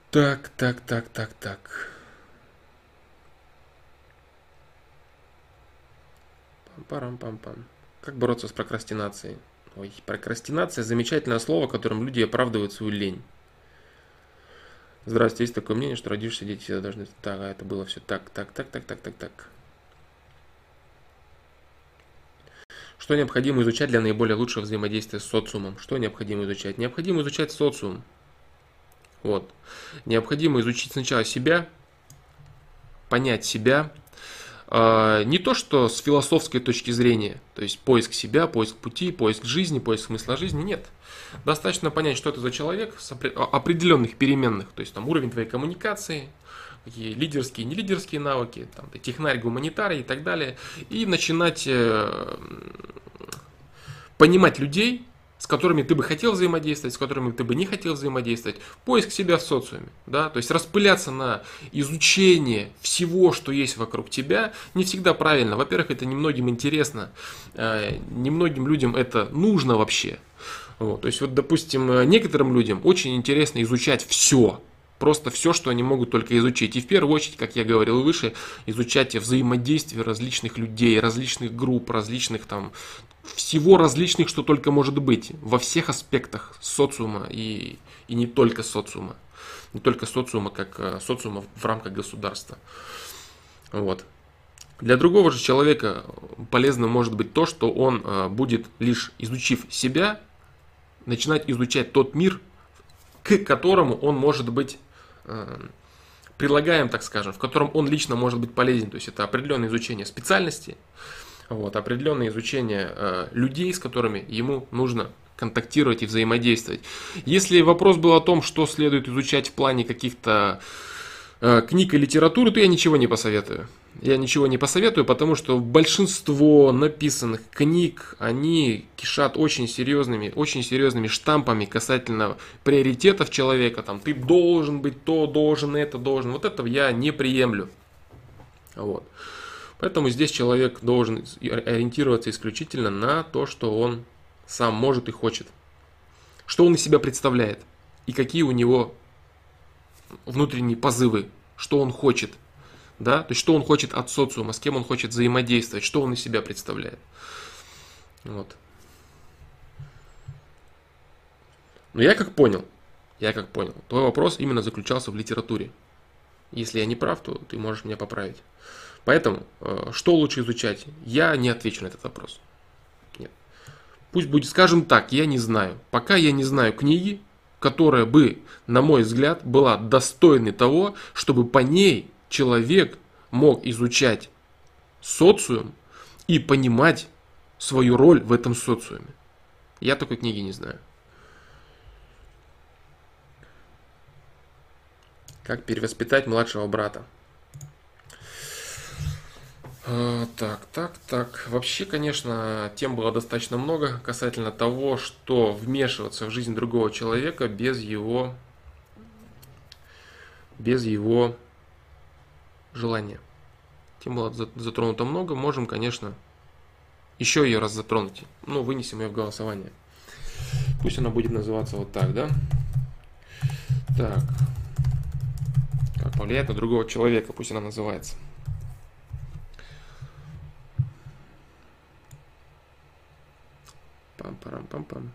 S1: Так, так, так, так, так. Пам-парам-пам-пам. Как бороться с прокрастинацией? Ой, прокрастинация – замечательное слово, которым люди оправдывают свою лень. Здравствуйте, есть такое мнение, что родившиеся дети всегда должны... Так, а это было все так, так, так, так, так, так, так. Что необходимо изучать для наиболее лучшего взаимодействия с социумом? Что необходимо изучать? Необходимо изучать социум. Вот. Необходимо изучить сначала себя, понять себя, не то, что с философской точки зрения, то есть поиск себя, поиск пути, поиск жизни, поиск смысла жизни, нет. Достаточно понять, что это за человек с определенных переменных, то есть там уровень твоей коммуникации, какие лидерские, не лидерские навыки, там, технарь, гуманитарий и так далее, и начинать э, понимать людей, с которыми ты бы хотел взаимодействовать, с которыми ты бы не хотел взаимодействовать, поиск себя в социуме, да, то есть распыляться на изучение всего, что есть вокруг тебя, не всегда правильно. Во-первых, это немногим интересно, э, немногим людям это нужно вообще. Вот, то есть, вот, допустим, некоторым людям очень интересно изучать все, Просто все, что они могут только изучить. И в первую очередь, как я говорил выше, изучать взаимодействие различных людей, различных групп, различных там всего различных, что только может быть, во всех аспектах социума и, и не только социума. Не только социума, как э, социума в рамках государства. Вот. Для другого же человека полезно может быть то, что он э, будет, лишь изучив себя, начинать изучать тот мир, к которому он может быть э, прилагаем, так скажем, в котором он лично может быть полезен. То есть это определенное изучение специальности, вот, определенное изучение э, людей, с которыми ему нужно контактировать и взаимодействовать. Если вопрос был о том, что следует изучать в плане каких-то э, книг и литературы, то я ничего не посоветую. Я ничего не посоветую, потому что большинство написанных книг, они кишат очень серьезными, очень серьезными штампами касательно приоритетов человека. Там, ты должен быть то, должен это, должен. Вот этого я не приемлю. Вот. Поэтому здесь человек должен ориентироваться исключительно на то, что он сам может и хочет. Что он из себя представляет и какие у него внутренние позывы, что он хочет. Да? То есть, что он хочет от социума, с кем он хочет взаимодействовать, что он из себя представляет. Вот. Но я как понял, я как понял, твой вопрос именно заключался в литературе. Если я не прав, то ты можешь меня поправить. Поэтому, э, что лучше изучать? Я не отвечу на этот вопрос. Нет. Пусть будет, скажем так, я не знаю. Пока я не знаю книги, которая бы, на мой взгляд, была достойной того, чтобы по ней человек мог изучать социум и понимать свою роль в этом социуме. Я такой книги не знаю. Как перевоспитать младшего брата? А, так, так, так. Вообще, конечно, тем было достаточно много касательно того, что вмешиваться в жизнь другого человека без его, без его желания. Тем было затронуто много. Можем, конечно, еще ее раз затронуть. Ну, вынесем ее в голосование. Пусть она будет называться вот так, да? Так. Как повлияет на другого человека, пусть она называется. Пам-парам-пам-пам.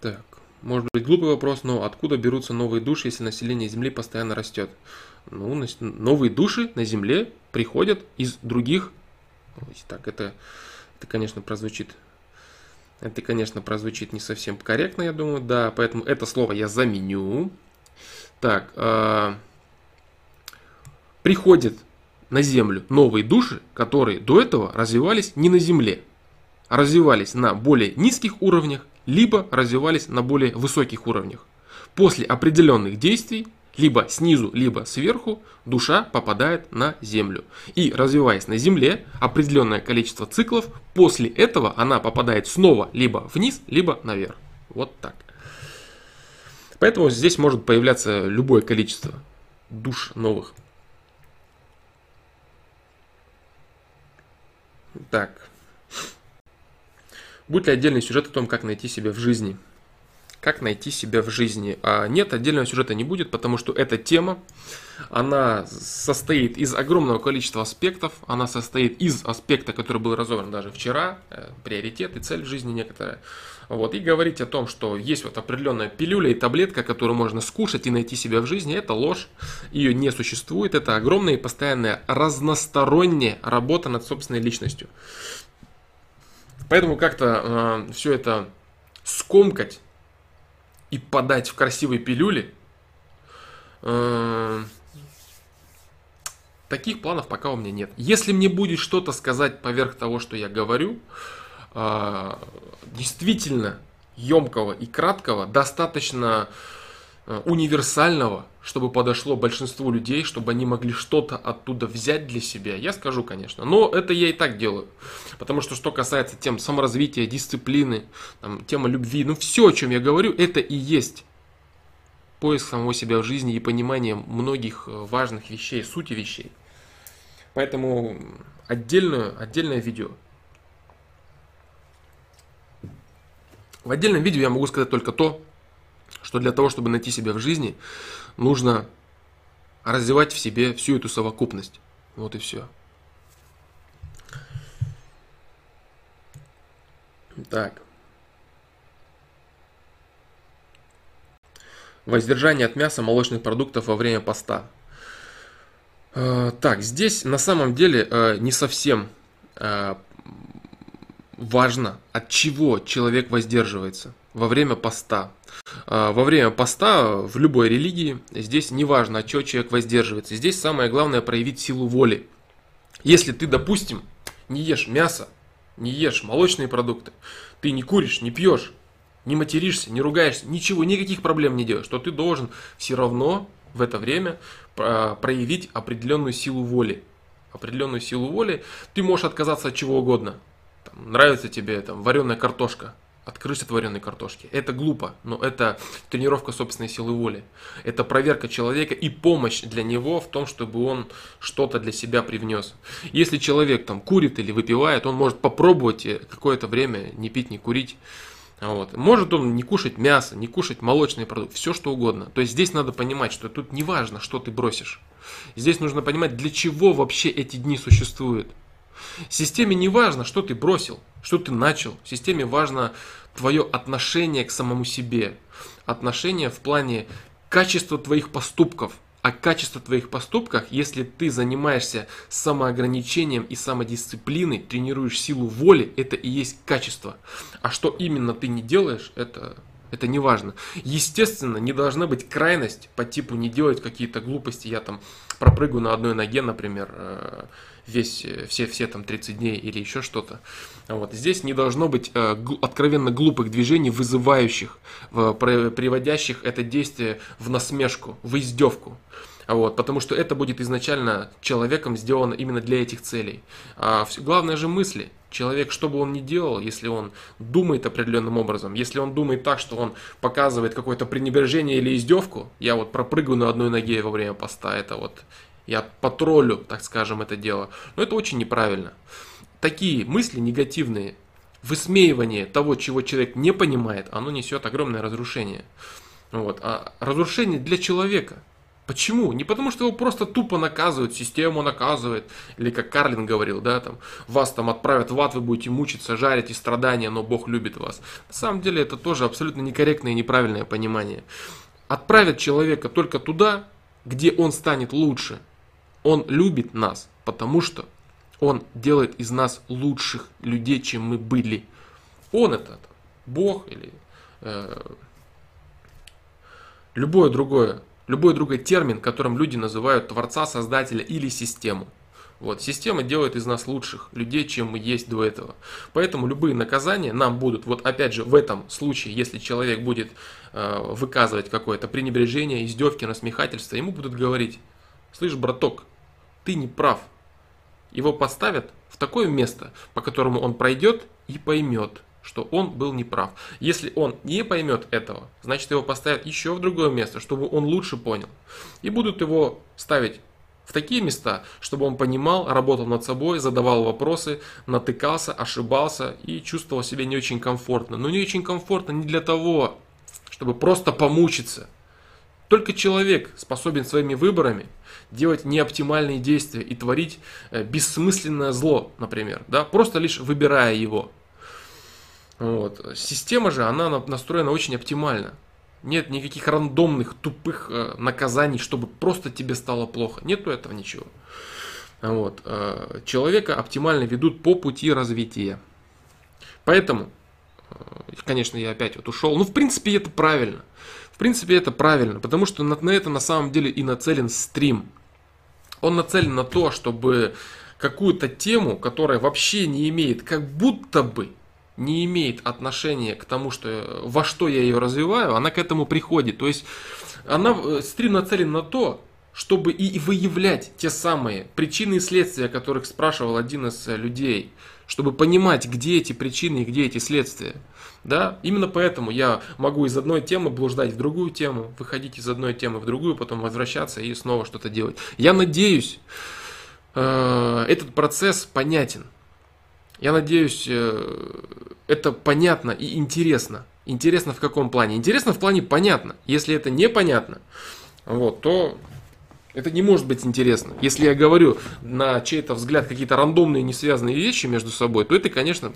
S1: Так. Может быть глупый вопрос, но откуда берутся новые души, если население Земли постоянно растет? Ну, новые души на Земле приходят из других. Так, это, это, конечно, прозвучит. Это, конечно, прозвучит не совсем корректно, я думаю, да. Поэтому это слово я заменю. Так, э, приходят на Землю новые души, которые до этого развивались не на Земле, а развивались на более низких уровнях либо развивались на более высоких уровнях. После определенных действий, либо снизу, либо сверху, душа попадает на Землю. И развиваясь на Земле определенное количество циклов, после этого она попадает снова либо вниз, либо наверх. Вот так. Поэтому здесь может появляться любое количество душ новых. Так. Будет ли отдельный сюжет о том, как найти себя в жизни? Как найти себя в жизни? А нет, отдельного сюжета не будет, потому что эта тема, она состоит из огромного количества аспектов. Она состоит из аспекта, который был разобран даже вчера, э, приоритет и цель в жизни некоторая. Вот, и говорить о том, что есть вот определенная пилюля и таблетка, которую можно скушать и найти себя в жизни, это ложь. Ее не существует. Это огромная и постоянная разносторонняя работа над собственной личностью. Поэтому как-то э, все это скомкать и подать в красивой пилюле, э, таких планов пока у меня нет. Если мне будет что-то сказать поверх того, что я говорю, э, действительно емкого и краткого, достаточно Э, универсального, чтобы подошло большинству людей, чтобы они могли что-то оттуда взять для себя, я скажу, конечно. Но это я и так делаю. Потому что что касается тем саморазвития, дисциплины, там, тема любви, ну все, о чем я говорю, это и есть поиск самого себя в жизни и понимание многих э, важных вещей, сути вещей. Поэтому отдельное, отдельное видео. В отдельном видео я могу сказать только то, что для того, чтобы найти себя в жизни, нужно развивать в себе всю эту совокупность. Вот и все. Так. Воздержание от мяса, молочных продуктов во время поста. Э, так, здесь на самом деле э, не совсем э, важно, от чего человек воздерживается во время поста. А, во время поста в любой религии здесь не важно, от чего человек воздерживается. Здесь самое главное проявить силу воли. Если ты, допустим, не ешь мясо, не ешь молочные продукты, ты не куришь, не пьешь, не материшься, не ругаешься, ничего, никаких проблем не делаешь, то ты должен все равно в это время а, проявить определенную силу воли. Определенную силу воли. Ты можешь отказаться от чего угодно. Там, нравится тебе там, вареная картошка, открыть от вареной картошки. Это глупо, но это тренировка собственной силы воли. Это проверка человека и помощь для него в том, чтобы он что-то для себя привнес. Если человек там курит или выпивает, он может попробовать какое-то время не пить, не курить. Вот. Может он не кушать мясо, не кушать молочные продукты, все что угодно. То есть здесь надо понимать, что тут не важно, что ты бросишь. Здесь нужно понимать, для чего вообще эти дни существуют. Системе не важно, что ты бросил, что ты начал. Системе важно твое отношение к самому себе. Отношение в плане качества твоих поступков. А качество твоих поступков, если ты занимаешься самоограничением и самодисциплиной, тренируешь силу воли, это и есть качество. А что именно ты не делаешь, это, это не важно. Естественно, не должна быть крайность по типу не делать какие-то глупости. Я там пропрыгаю на одной ноге, например, э, весь, э, все, все там 30 дней или еще что-то. Вот. Здесь не должно быть э, откровенно глупых движений, вызывающих, э, приводящих это действие в насмешку, в издевку. Вот, потому что это будет изначально человеком сделано именно для этих целей. А все, главное же мысли. Человек, что бы он ни делал, если он думает определенным образом, если он думает так, что он показывает какое-то пренебрежение или издевку, я вот пропрыгаю на одной ноге во время поста, это вот я потроллю, так скажем, это дело. Но это очень неправильно. Такие мысли негативные, высмеивание того, чего человек не понимает, оно несет огромное разрушение. Вот. А разрушение для человека. Почему? Не потому, что его просто тупо наказывают, систему наказывает, или как Карлин говорил, да, там, вас там отправят в ад, вы будете мучиться, жарить и страдания, но Бог любит вас. На самом деле это тоже абсолютно некорректное и неправильное понимание. Отправят человека только туда, где он станет лучше. Он любит нас, потому что он делает из нас лучших людей, чем мы были. Он это, Бог или э, любое другое, любой другой термин, которым люди называют Творца, Создателя или систему. Вот, система делает из нас лучших людей, чем мы есть до этого. Поэтому любые наказания нам будут, вот опять же, в этом случае, если человек будет э, выказывать какое-то пренебрежение, издевки, насмехательство, ему будут говорить, слышь, браток, ты не прав. Его поставят в такое место, по которому он пройдет и поймет, что он был неправ. Если он не поймет этого, значит его поставят еще в другое место, чтобы он лучше понял. И будут его ставить в такие места, чтобы он понимал, работал над собой, задавал вопросы, натыкался, ошибался и чувствовал себя не очень комфортно. Но не очень комфортно не для того, чтобы просто помучиться. Только человек способен своими выборами делать неоптимальные действия и творить э, бессмысленное зло, например, да, просто лишь выбирая его. Вот. Система же, она настроена очень оптимально. Нет никаких рандомных, тупых э, наказаний, чтобы просто тебе стало плохо. Нету этого ничего. Вот. Э, человека оптимально ведут по пути развития. Поэтому, конечно, я опять вот ушел. Ну, в принципе, это правильно. В принципе, это правильно, потому что на, на это на самом деле и нацелен стрим. Он нацелен на то, чтобы какую-то тему, которая вообще не имеет как будто бы не имеет отношения к тому, что, во что я ее развиваю, она к этому приходит. То есть она, э, стрим нацелен на то, чтобы и выявлять те самые причины и следствия, о которых спрашивал один из э, людей, чтобы понимать, где эти причины и где эти следствия. Да? Именно поэтому я могу из одной темы блуждать в другую тему, выходить из одной темы в другую, потом возвращаться и снова что-то делать. Я надеюсь, э, этот процесс понятен. Я надеюсь, э, это понятно и интересно. Интересно в каком плане? Интересно в плане понятно. Если это непонятно, вот, то это не может быть интересно. Если я говорю на чей-то взгляд какие-то рандомные, не связанные вещи между собой, то это, конечно,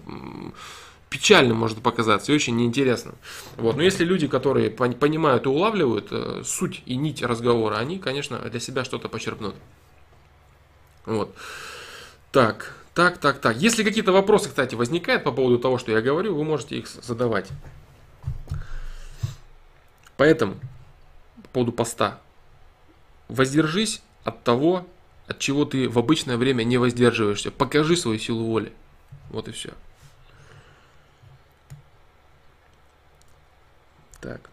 S1: печально может показаться и очень неинтересно. Вот. Но если люди, которые понимают и улавливают э, суть и нить разговора, они, конечно, для себя что-то почерпнут. Вот. Так, так, так, так. Если какие-то вопросы, кстати, возникают по поводу того, что я говорю, вы можете их задавать. Поэтому, по поводу поста, воздержись от того, от чего ты в обычное время не воздерживаешься. Покажи свою силу воли. Вот и все. Так.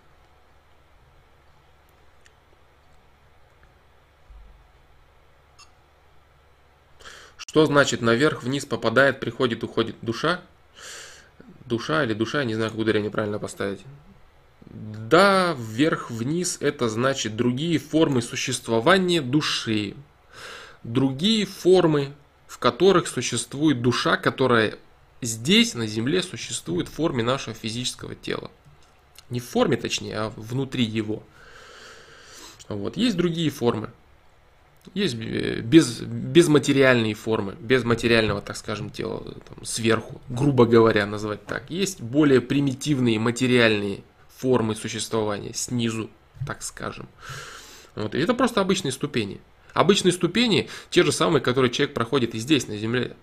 S1: Что значит наверх, вниз попадает, приходит, уходит душа? Душа или душа, не знаю, как ударение правильно поставить. Да, вверх, вниз, это значит другие формы существования души. Другие формы, в которых существует душа, которая здесь, на Земле, существует в форме нашего физического тела. Не в форме, точнее, а внутри его. Вот. Есть другие формы. Есть э, без, безматериальные формы, без материального, так скажем, тела там, сверху, грубо говоря, назвать так. Есть более примитивные материальные формы существования снизу, так скажем. Вот. И это просто обычные ступени. Обычные ступени, те же самые, которые человек проходит и здесь, на Земле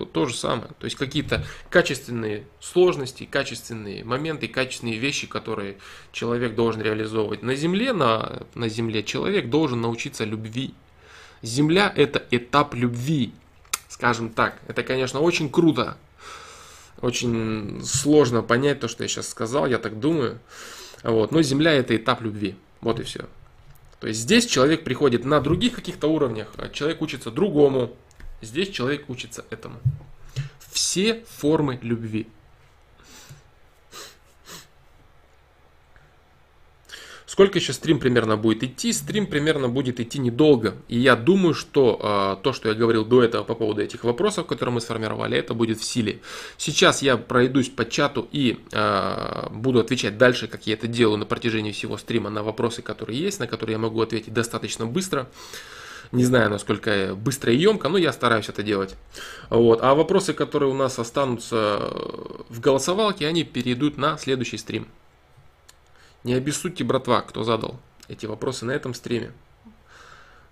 S1: то то же самое. То есть какие-то качественные сложности, качественные моменты, качественные вещи, которые человек должен реализовывать. На Земле, на, на Земле человек должен научиться любви. Земля это этап любви, скажем так. Это, конечно, очень круто. Очень сложно понять то, что я сейчас сказал, я так думаю. Вот. Но Земля это этап любви. Вот и все. То есть здесь человек приходит на других каких-то уровнях, а человек учится другому, Здесь человек учится этому. Все формы любви. Сколько еще стрим примерно будет идти? Стрим примерно будет идти недолго. И я думаю, что э, то, что я говорил до этого по поводу этих вопросов, которые мы сформировали, это будет в силе. Сейчас я пройдусь по чату и э, буду отвечать дальше, как я это делаю на протяжении всего стрима, на вопросы, которые есть, на которые я могу ответить достаточно быстро. Не знаю, насколько быстро и емко, но я стараюсь это делать. Вот. А вопросы, которые у нас останутся в голосовалке, они перейдут на следующий стрим. Не обессудьте, братва, кто задал эти вопросы на этом стриме.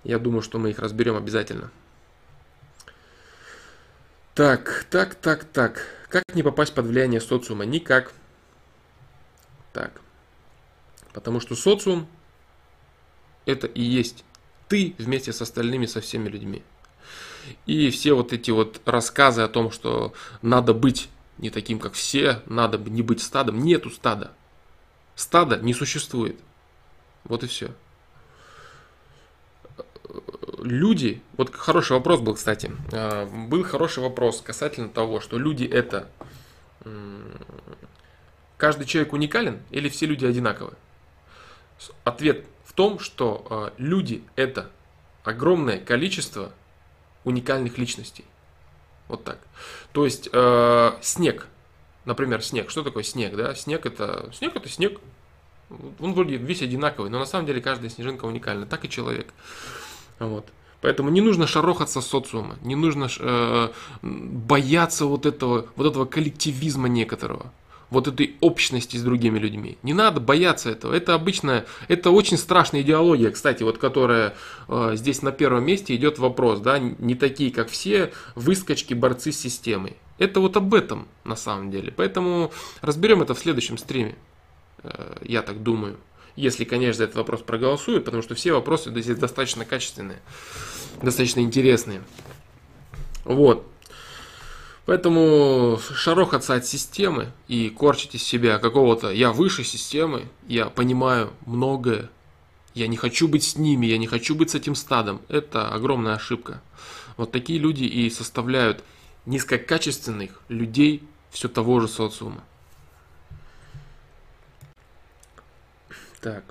S1: Я думаю, что мы их разберем обязательно. Так, так, так, так. Как не попасть под влияние социума? Никак. Так. Потому что социум это и есть ты вместе с остальными, со всеми людьми. И все вот эти вот рассказы о том, что надо быть не таким, как все, надо не быть стадом. Нету стада. Стада не существует. Вот и все. Люди, вот хороший вопрос был, кстати, а, был хороший вопрос касательно того, что люди это, каждый человек уникален или все люди одинаковы? Ответ том, что а, люди это огромное количество уникальных личностей. Вот так. То есть э, снег Например, снег. Что такое снег? Да? Снег это снег это снег. Он вроде весь одинаковый, но на самом деле каждая снежинка уникальна, так и человек. Вот. Поэтому не нужно шарохаться социума, не нужно э, бояться вот этого, вот этого коллективизма некоторого вот этой общности с другими людьми. Не надо бояться этого. Это обычно, это очень страшная идеология, кстати, вот которая э, здесь на первом месте идет вопрос, да, не такие, как все, выскочки, борцы с системой. Это вот об этом на самом деле. Поэтому разберем это в следующем стриме, э, я так думаю. Если, конечно, этот вопрос проголосуют, потому что все вопросы здесь достаточно качественные, достаточно интересные. Вот. Поэтому шарохаться от системы и корчить из себя какого-то «я выше системы», «я понимаю многое», «я не хочу быть с ними», «я не хочу быть с этим стадом» – это огромная ошибка. Вот такие люди и составляют низкокачественных людей все того же социума. Так.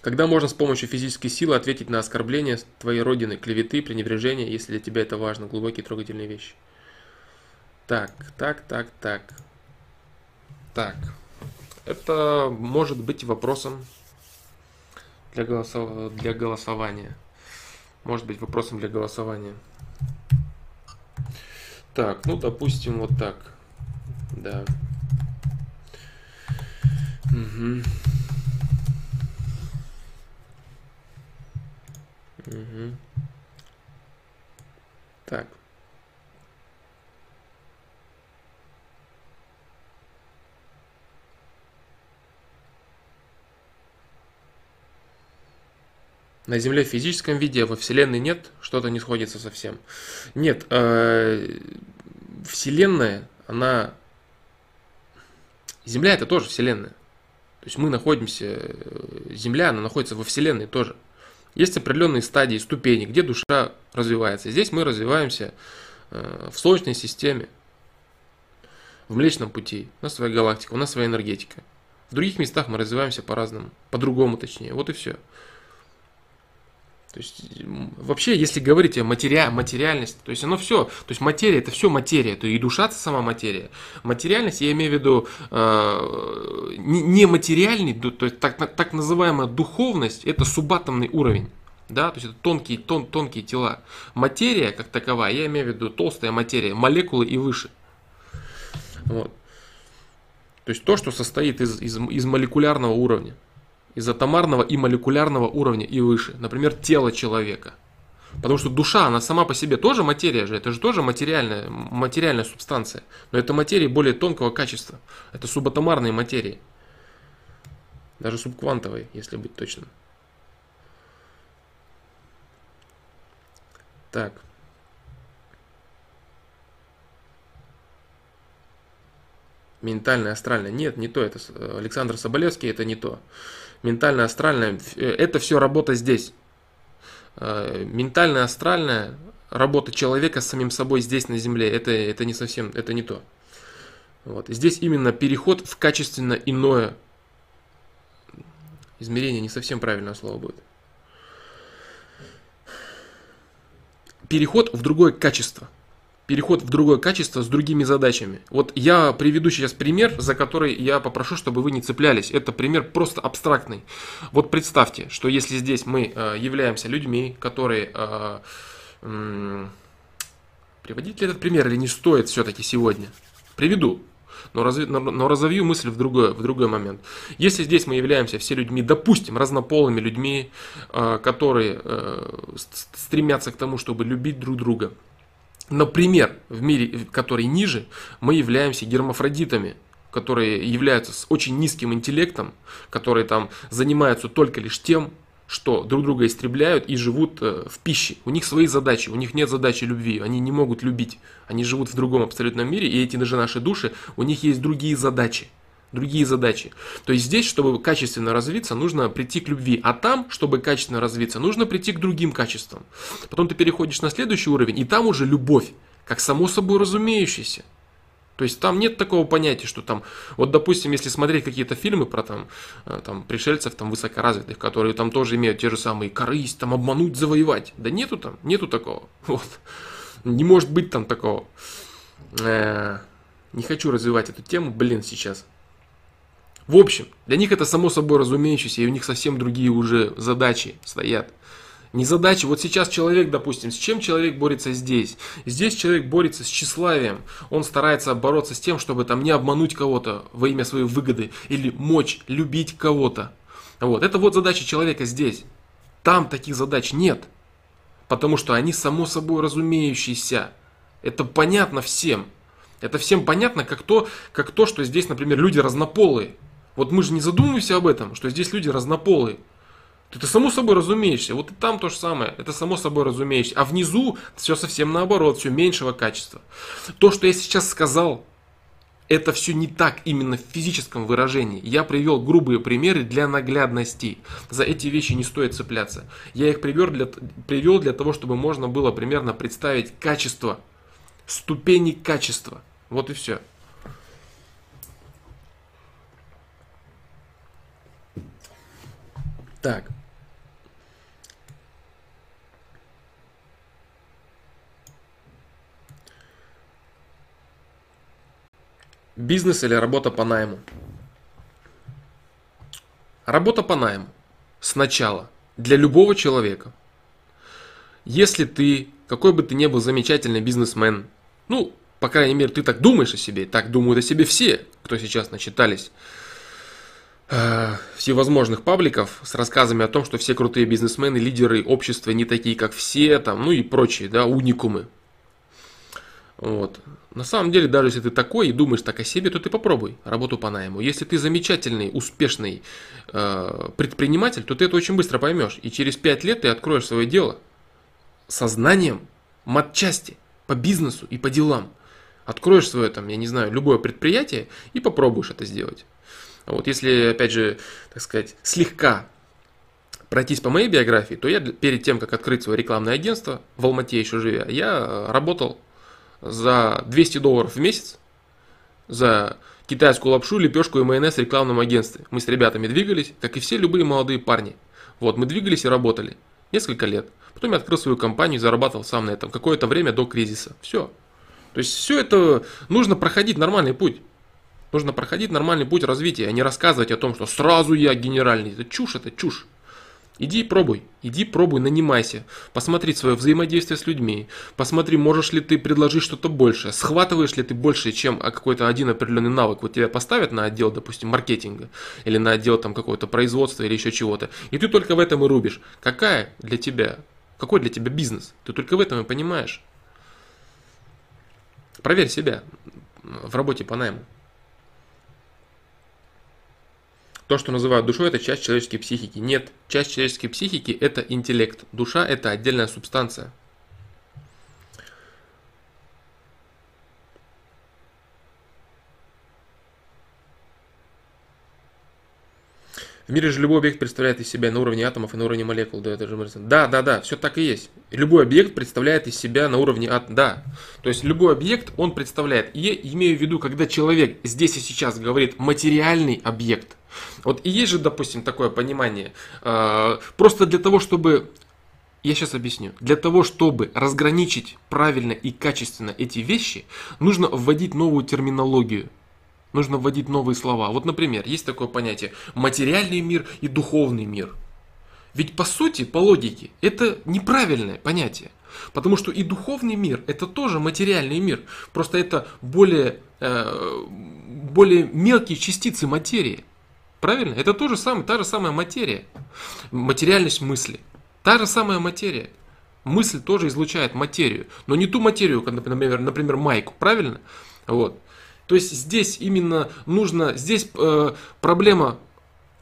S1: Когда можно с помощью физической силы ответить на оскорбление твоей родины, клеветы, пренебрежения, если для тебя это важно, глубокие трогательные вещи – так, так, так, так. Так. Это может быть вопросом для, голосов... для голосования. Может быть вопросом для голосования. Так, ну допустим вот так. Да. Угу. Угу. Так. На Земле в физическом виде, а во Вселенной нет, что-то не сходится совсем. Нет, э, Вселенная, она... Земля это тоже Вселенная. То есть мы находимся, э, Земля, она находится во Вселенной тоже. Есть определенные стадии, ступени, где душа развивается. Здесь мы развиваемся э, в Солнечной системе, в Млечном пути, у нас своя галактика, у нас своя энергетика. В других местах мы развиваемся по-разному, по-другому точнее. Вот и все. То есть вообще, если говорить о матери... материальности, то есть оно все, то есть материя это все материя, то и душа это сама материя. Материальность, я имею в виду э, не материальный, то есть так, так называемая духовность, это субатомный уровень. Да, то есть это тонкие, тон, тонкие тела. Материя, как таковая, я имею в виду толстая материя, молекулы и выше. Вот. То есть то, что состоит из, из, из молекулярного уровня из атомарного и молекулярного уровня и выше. Например, тело человека. Потому что душа, она сама по себе тоже материя же, это же тоже материальная, материальная субстанция. Но это материи более тонкого качества. Это субатомарные материи. Даже субквантовые, если быть точным. Так. Ментальное, астральное. Нет, не то. Это Александр Соболевский, это не то ментальное, астральное, э, это все работа здесь. Э, ментальная, астральная работа человека с самим собой здесь на Земле, это, это не совсем, это не то. Вот. Здесь именно переход в качественно иное Измерение не совсем правильное слово будет. Переход в другое качество. Переход в другое качество с другими задачами. Вот я приведу сейчас пример, за который я попрошу, чтобы вы не цеплялись. Это пример просто абстрактный. Вот представьте, что если здесь мы э, являемся людьми, которые... Э, приводить ли этот пример или не стоит все-таки сегодня? Приведу но, разви, но, но разовью мысль в другой, в другой момент. Если здесь мы являемся все людьми, допустим, разнополыми людьми, э, которые э, стремятся к тому, чтобы любить друг друга, например, в мире, который ниже, мы являемся гермафродитами, которые являются с очень низким интеллектом, которые там занимаются только лишь тем, что друг друга истребляют и живут э, в пище. У них свои задачи, у них нет задачи любви, они не могут любить. Они живут в другом абсолютном мире, и эти даже наши души, у них есть другие задачи. Другие задачи. То есть здесь, чтобы качественно развиться, нужно прийти к любви. А там, чтобы качественно развиться, нужно прийти к другим качествам. Потом ты переходишь на следующий уровень, и там уже любовь, как само собой разумеющееся. То есть там нет такого понятия, что там, вот допустим, если смотреть какие-то фильмы про там, э, там пришельцев там высокоразвитых, которые там тоже имеют те же самые корысть, там обмануть, завоевать. Да нету там, нету такого. Вот. Не может быть там такого. Э, не хочу развивать эту тему, блин, сейчас. В общем, для них это само собой разумеющееся, и у них совсем другие уже задачи стоят. Не задача. Вот сейчас человек, допустим, с чем человек борется здесь? Здесь человек борется с тщеславием. Он старается бороться с тем, чтобы там не обмануть кого-то во имя своей выгоды или мочь любить кого-то. Вот. Это вот задача человека здесь. Там таких задач нет. Потому что они само собой разумеющиеся. Это понятно всем. Это всем понятно, как то, как то, что здесь, например, люди разнополые. Вот мы же не задумываемся об этом, что здесь люди разнополые. Это само собой разумеешься. Вот и там то же самое. Это само собой разумеешься. А внизу все совсем наоборот, все меньшего качества. То, что я сейчас сказал, это все не так именно в физическом выражении. Я привел грубые примеры для наглядности. За эти вещи не стоит цепляться. Я их привел для, привел для того, чтобы можно было примерно представить качество, ступени качества. Вот и все. Так. Бизнес или работа по найму? Работа по найму. Сначала. Для любого человека. Если ты, какой бы ты ни был замечательный бизнесмен, ну, по крайней мере, ты так думаешь о себе, так думают о себе все, кто сейчас начитались э, всевозможных пабликов с рассказами о том, что все крутые бизнесмены, лидеры общества не такие, как все, там, ну и прочие, да, уникумы. Вот. На самом деле, даже если ты такой и думаешь так о себе, то ты попробуй работу по найму. Если ты замечательный, успешный э, предприниматель, то ты это очень быстро поймешь. И через 5 лет ты откроешь свое дело со знанием матчасти по бизнесу и по делам. Откроешь свое, там, я не знаю, любое предприятие и попробуешь это сделать. Вот если, опять же, так сказать, слегка пройтись по моей биографии, то я перед тем, как открыть свое рекламное агентство в Алмате еще живя, я работал за 200 долларов в месяц за китайскую лапшу, лепешку и майонез в рекламном агентстве. Мы с ребятами двигались, как и все любые молодые парни. Вот, мы двигались и работали. Несколько лет. Потом я открыл свою компанию и зарабатывал сам на этом. Какое-то время до кризиса. Все. То есть все это нужно проходить нормальный путь. Нужно проходить нормальный путь развития, а не рассказывать о том, что сразу я генеральный. Это чушь, это чушь. Иди пробуй, иди пробуй, нанимайся, посмотри свое взаимодействие с людьми, посмотри, можешь ли ты предложить что-то большее, схватываешь ли ты больше, чем какой-то один определенный навык. Вот тебя поставят на отдел, допустим, маркетинга, или на отдел там какого-то производства или еще чего-то, и ты только в этом и рубишь. Какая для тебя, какой для тебя бизнес? Ты только в этом и понимаешь. Проверь себя в работе по найму. То, что называют душой, это часть человеческой психики. Нет, часть человеческой психики – это интеллект. Душа – это отдельная субстанция. В мире же любой объект представляет из себя на уровне атомов и на уровне молекул. Да, это же да, да, да, все так и есть. Любой объект представляет из себя на уровне от да. То есть любой объект он представляет. И я имею в виду, когда человек здесь и сейчас говорит материальный объект. Вот и есть же, допустим, такое понимание. Э, просто для того, чтобы я сейчас объясню. Для того, чтобы разграничить правильно и качественно эти вещи, нужно вводить новую терминологию. Нужно вводить новые слова. Вот, например, есть такое понятие материальный мир и духовный мир. Ведь по сути, по логике, это неправильное понятие. Потому что и духовный мир это тоже материальный мир. Просто это более, э, более мелкие частицы материи. Правильно? Это то же самое, та же самая материя. Материальность мысли. Та же самая материя. Мысль тоже излучает материю, но не ту материю, как, например, например майку, правильно? Вот. То есть здесь именно нужно, здесь э, проблема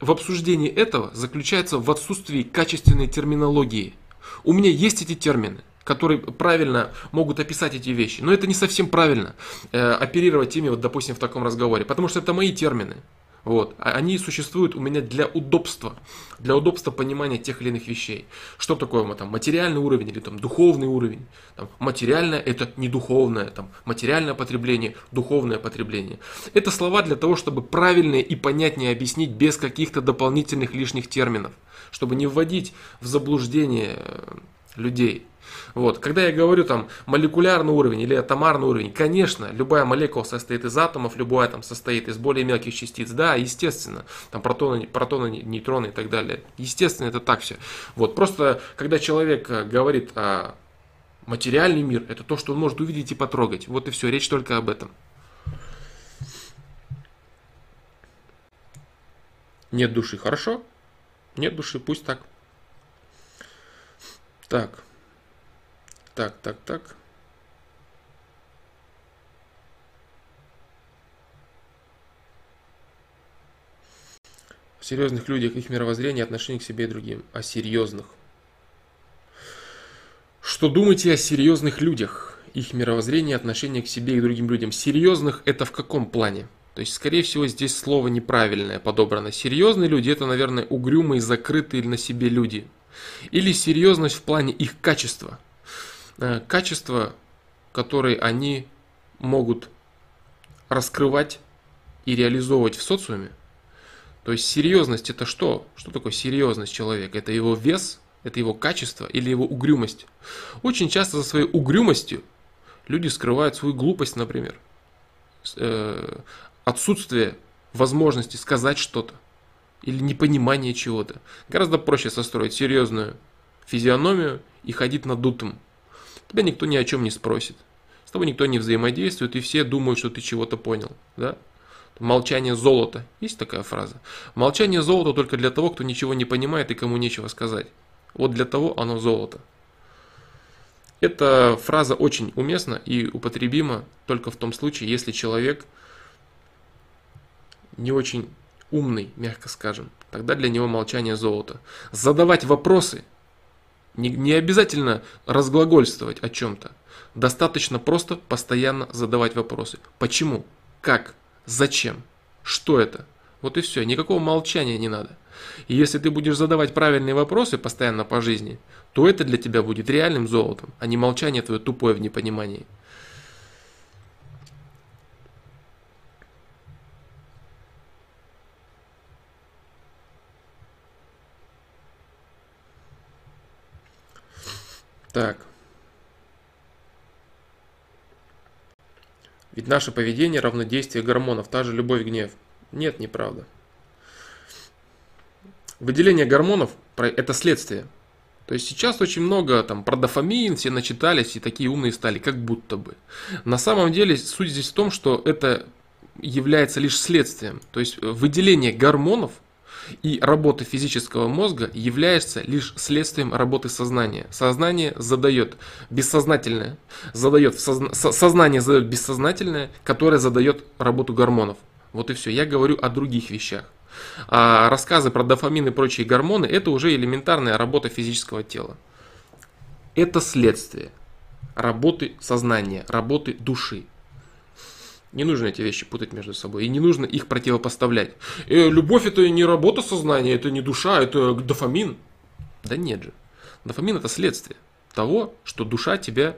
S1: в обсуждении этого заключается в отсутствии качественной терминологии. У меня есть эти термины, которые правильно могут описать эти вещи, но это не совсем правильно э, оперировать ими, вот, допустим, в таком разговоре, потому что это мои термины. Вот. А они существуют у меня для удобства, для удобства понимания тех или иных вещей. Что такое там, материальный уровень или там, духовный уровень? Там, материальное это не духовное, там, материальное потребление, духовное потребление. Это слова для того, чтобы правильнее и понятнее объяснить без каких-то дополнительных лишних терминов, чтобы не вводить в заблуждение э, людей. Вот. Когда я говорю там молекулярный уровень или атомарный уровень, конечно, любая молекула состоит из атомов, любая там состоит из более мелких частиц, да, естественно, там протоны, протоны, нейтроны и так далее. Естественно, это так все. Вот. Просто когда человек э, говорит о материальный мир, это то, что он может увидеть и потрогать. Вот и все, речь только об этом. Нет души, хорошо? Нет души, пусть так. Так. Так, так, так. Серьезных людях, их мировоззрение, отношение к себе и другим. О серьезных. Что думаете о серьезных людях? Их мировоззрение, отношение к себе и другим людям. Серьезных это в каком плане? То есть, скорее всего, здесь слово неправильное подобрано. Серьезные люди это, наверное, угрюмые, закрытые на себе люди. Или серьезность в плане их качества – качества, которые они могут раскрывать и реализовывать в социуме. То есть серьезность это что? Что такое серьезность человека? Это его вес, это его качество или его угрюмость? Очень часто за своей угрюмостью люди скрывают свою глупость, например. Э, отсутствие возможности сказать что-то или непонимание чего-то. Гораздо проще состроить серьезную физиономию и ходить надутым. Тебя никто ни о чем не спросит. С тобой никто не взаимодействует, и все думают, что ты чего-то понял. Да? Молчание золота. Есть такая фраза. Молчание золота только для того, кто ничего не понимает и кому нечего сказать. Вот для того оно золото. Эта фраза очень уместна и употребима только в том случае, если человек не очень умный, мягко скажем. Тогда для него молчание золото. Задавать вопросы не, не обязательно разглагольствовать о чем-то. Достаточно просто постоянно задавать вопросы. Почему? Как? Зачем? Что это? Вот и все. Никакого молчания не надо. И если ты будешь задавать правильные вопросы постоянно по жизни, то это для тебя будет реальным золотом, а не молчание твое тупое в непонимании. Так. Ведь наше поведение равно действию гормонов, та же любовь, гнев. Нет, неправда. Выделение гормонов – это следствие. То есть сейчас очень много там про дофамин, все начитались и такие умные стали, как будто бы. На самом деле суть здесь в том, что это является лишь следствием. То есть выделение гормонов – и работа физического мозга является лишь следствием работы сознания. Сознание задает бессознательное, задает созна... сознание задает бессознательное, которое задает работу гормонов. Вот и все. Я говорю о других вещах. А рассказы про дофамин и прочие гормоны это уже элементарная работа физического тела. Это следствие работы сознания, работы души. Не нужно эти вещи путать между собой. И не нужно их противопоставлять. Э, любовь это не работа сознания, это не душа, это дофамин. Да нет же. Дофамин это следствие того, что душа тебя...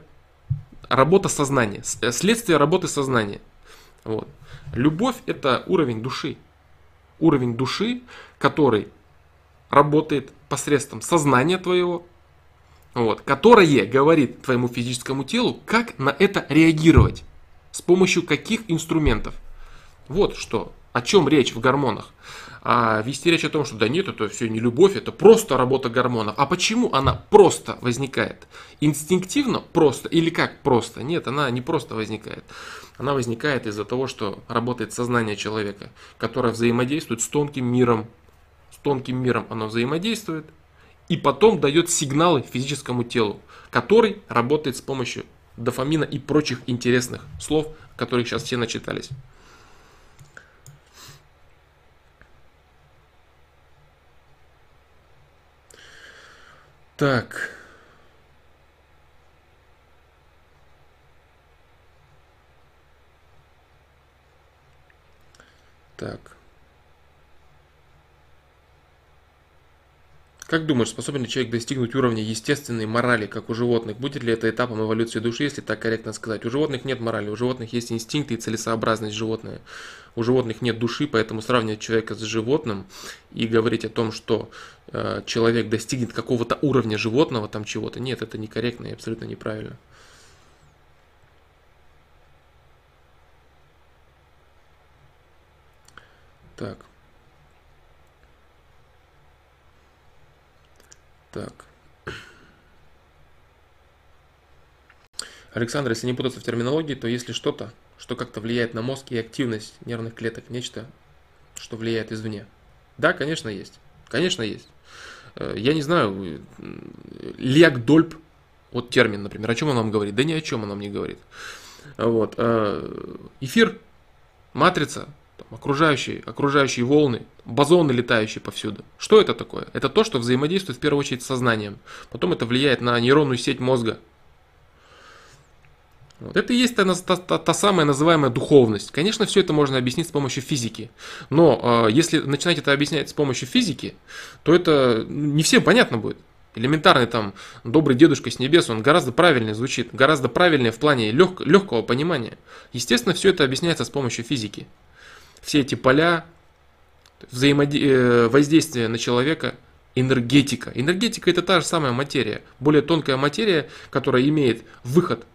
S1: Работа сознания, э, следствие работы сознания. Вот. Любовь – это уровень души. Уровень души, который работает посредством сознания твоего, вот, которое говорит твоему физическому телу, как на это реагировать, с помощью каких инструментов. Вот что, о чем речь в гормонах. А вести речь о том, что да нет, это все не любовь, это просто работа гормонов. А почему она просто возникает? Инстинктивно просто или как просто? Нет, она не просто возникает. Она возникает из-за того, что работает сознание человека, которое взаимодействует с тонким миром. С тонким миром оно взаимодействует и потом дает сигналы физическому телу, который работает с помощью дофамина и прочих интересных слов, которых сейчас все начитались. Так. Так. Как думаешь, способен ли человек достигнуть уровня естественной морали, как у животных? Будет ли это этапом эволюции души, если так корректно сказать? У животных нет морали, у животных есть инстинкты и целесообразность животное у животных нет души, поэтому сравнивать человека с животным и говорить о том, что э, человек достигнет какого-то уровня животного, там чего-то, нет, это некорректно и абсолютно неправильно. Так. Так. Александр, если не путаться в терминологии, то если что-то, что как-то влияет на мозг и активность нервных клеток, нечто, что влияет извне. Да, конечно, есть. Конечно, есть. Э, я не знаю, Леагдольб, вот термин, например, о чем он нам говорит? Да ни о чем он нам не говорит. Вот. Э, эфир, матрица, там, окружающие, окружающие волны, бозоны, летающие повсюду. Что это такое? Это то, что взаимодействует в первую очередь с сознанием. Потом это влияет на нейронную сеть мозга, вот это и есть та, та, та, та самая называемая духовность. Конечно, все это можно объяснить с помощью физики. Но э, если начинать это объяснять с помощью физики, то это не всем понятно будет. Элементарный там добрый дедушка с небес, он гораздо правильнее звучит, гораздо правильнее в плане лег, легкого понимания. Естественно, все это объясняется с помощью физики. Все эти поля, взаимоди... Э, на человека, энергетика. Энергетика это та же самая материя, более тонкая материя, которая имеет выход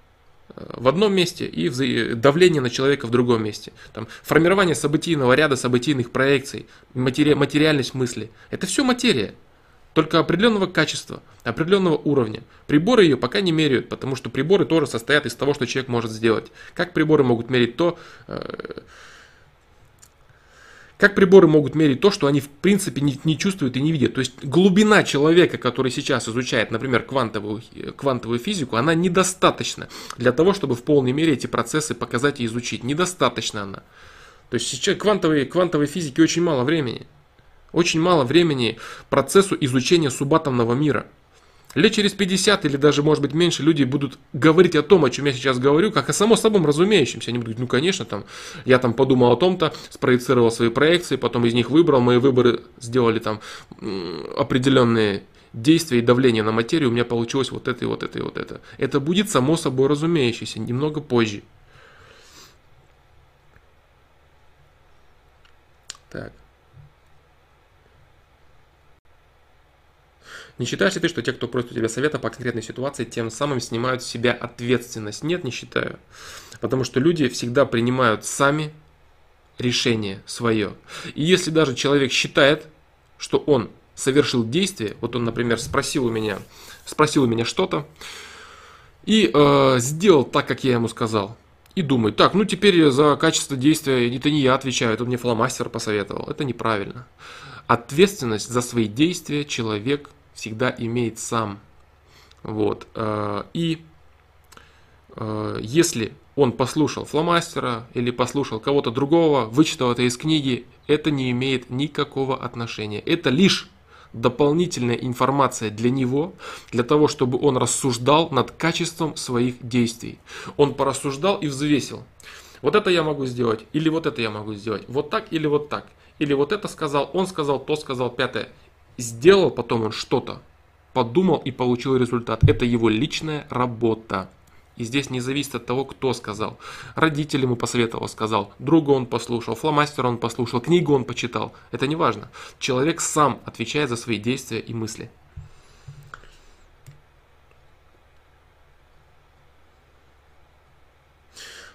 S1: в одном месте и давление на человека в другом месте. Там, формирование событийного ряда событийных проекций, матери, материальность мысли. Это все материя, только определенного качества, определенного уровня. Приборы ее пока не меряют, потому что приборы тоже состоят из того, что человек может сделать. Как приборы могут мерить то, э, как приборы могут мерить то, что они в принципе не, не чувствуют и не видят? То есть глубина человека, который сейчас изучает, например, квантовую, квантовую физику, она недостаточна для того, чтобы в полной мере эти процессы показать и изучить. Недостаточно она. То есть сейчас квантовой, квантовой физики очень мало времени. Очень мало времени процессу изучения субатомного мира. Лет через 50 или даже, может быть, меньше люди будут говорить о том, о чем я сейчас говорю, как о само собой разумеющемся. Они будут говорить, ну, конечно, там, я там подумал о том-то, спроецировал свои проекции, потом из них выбрал, мои выборы сделали там определенные действия и давление на материю, у меня получилось вот это и вот это и вот это. Это будет само собой разумеющееся, немного позже. Так. Не считаешь ли ты, что те, кто просит у тебя совета по конкретной ситуации, тем самым снимают с себя ответственность? Нет, не считаю. Потому что люди всегда принимают сами решение свое. И если даже человек считает, что он совершил действие, вот он, например, спросил у меня, спросил у меня что-то, и э, сделал так, как я ему сказал, и думает, так, ну теперь за качество действия это не я отвечаю, это мне фломастер посоветовал. Это неправильно. Ответственность за свои действия человек всегда имеет сам. Вот. Э, и э, если он послушал фломастера или послушал кого-то другого, вычитал это из книги, это не имеет никакого отношения. Это лишь дополнительная информация для него, для того, чтобы он рассуждал над качеством своих действий. Он порассуждал и взвесил. Вот это я могу сделать, или вот это я могу сделать, вот так или вот так. Или вот это сказал, он сказал, то сказал, пятое сделал потом он что-то, подумал и получил результат. Это его личная работа. И здесь не зависит от того, кто сказал. Родитель ему посоветовал, сказал. Друга он послушал, фломастера он послушал, книгу он почитал. Это не важно. Человек сам отвечает за свои действия и мысли.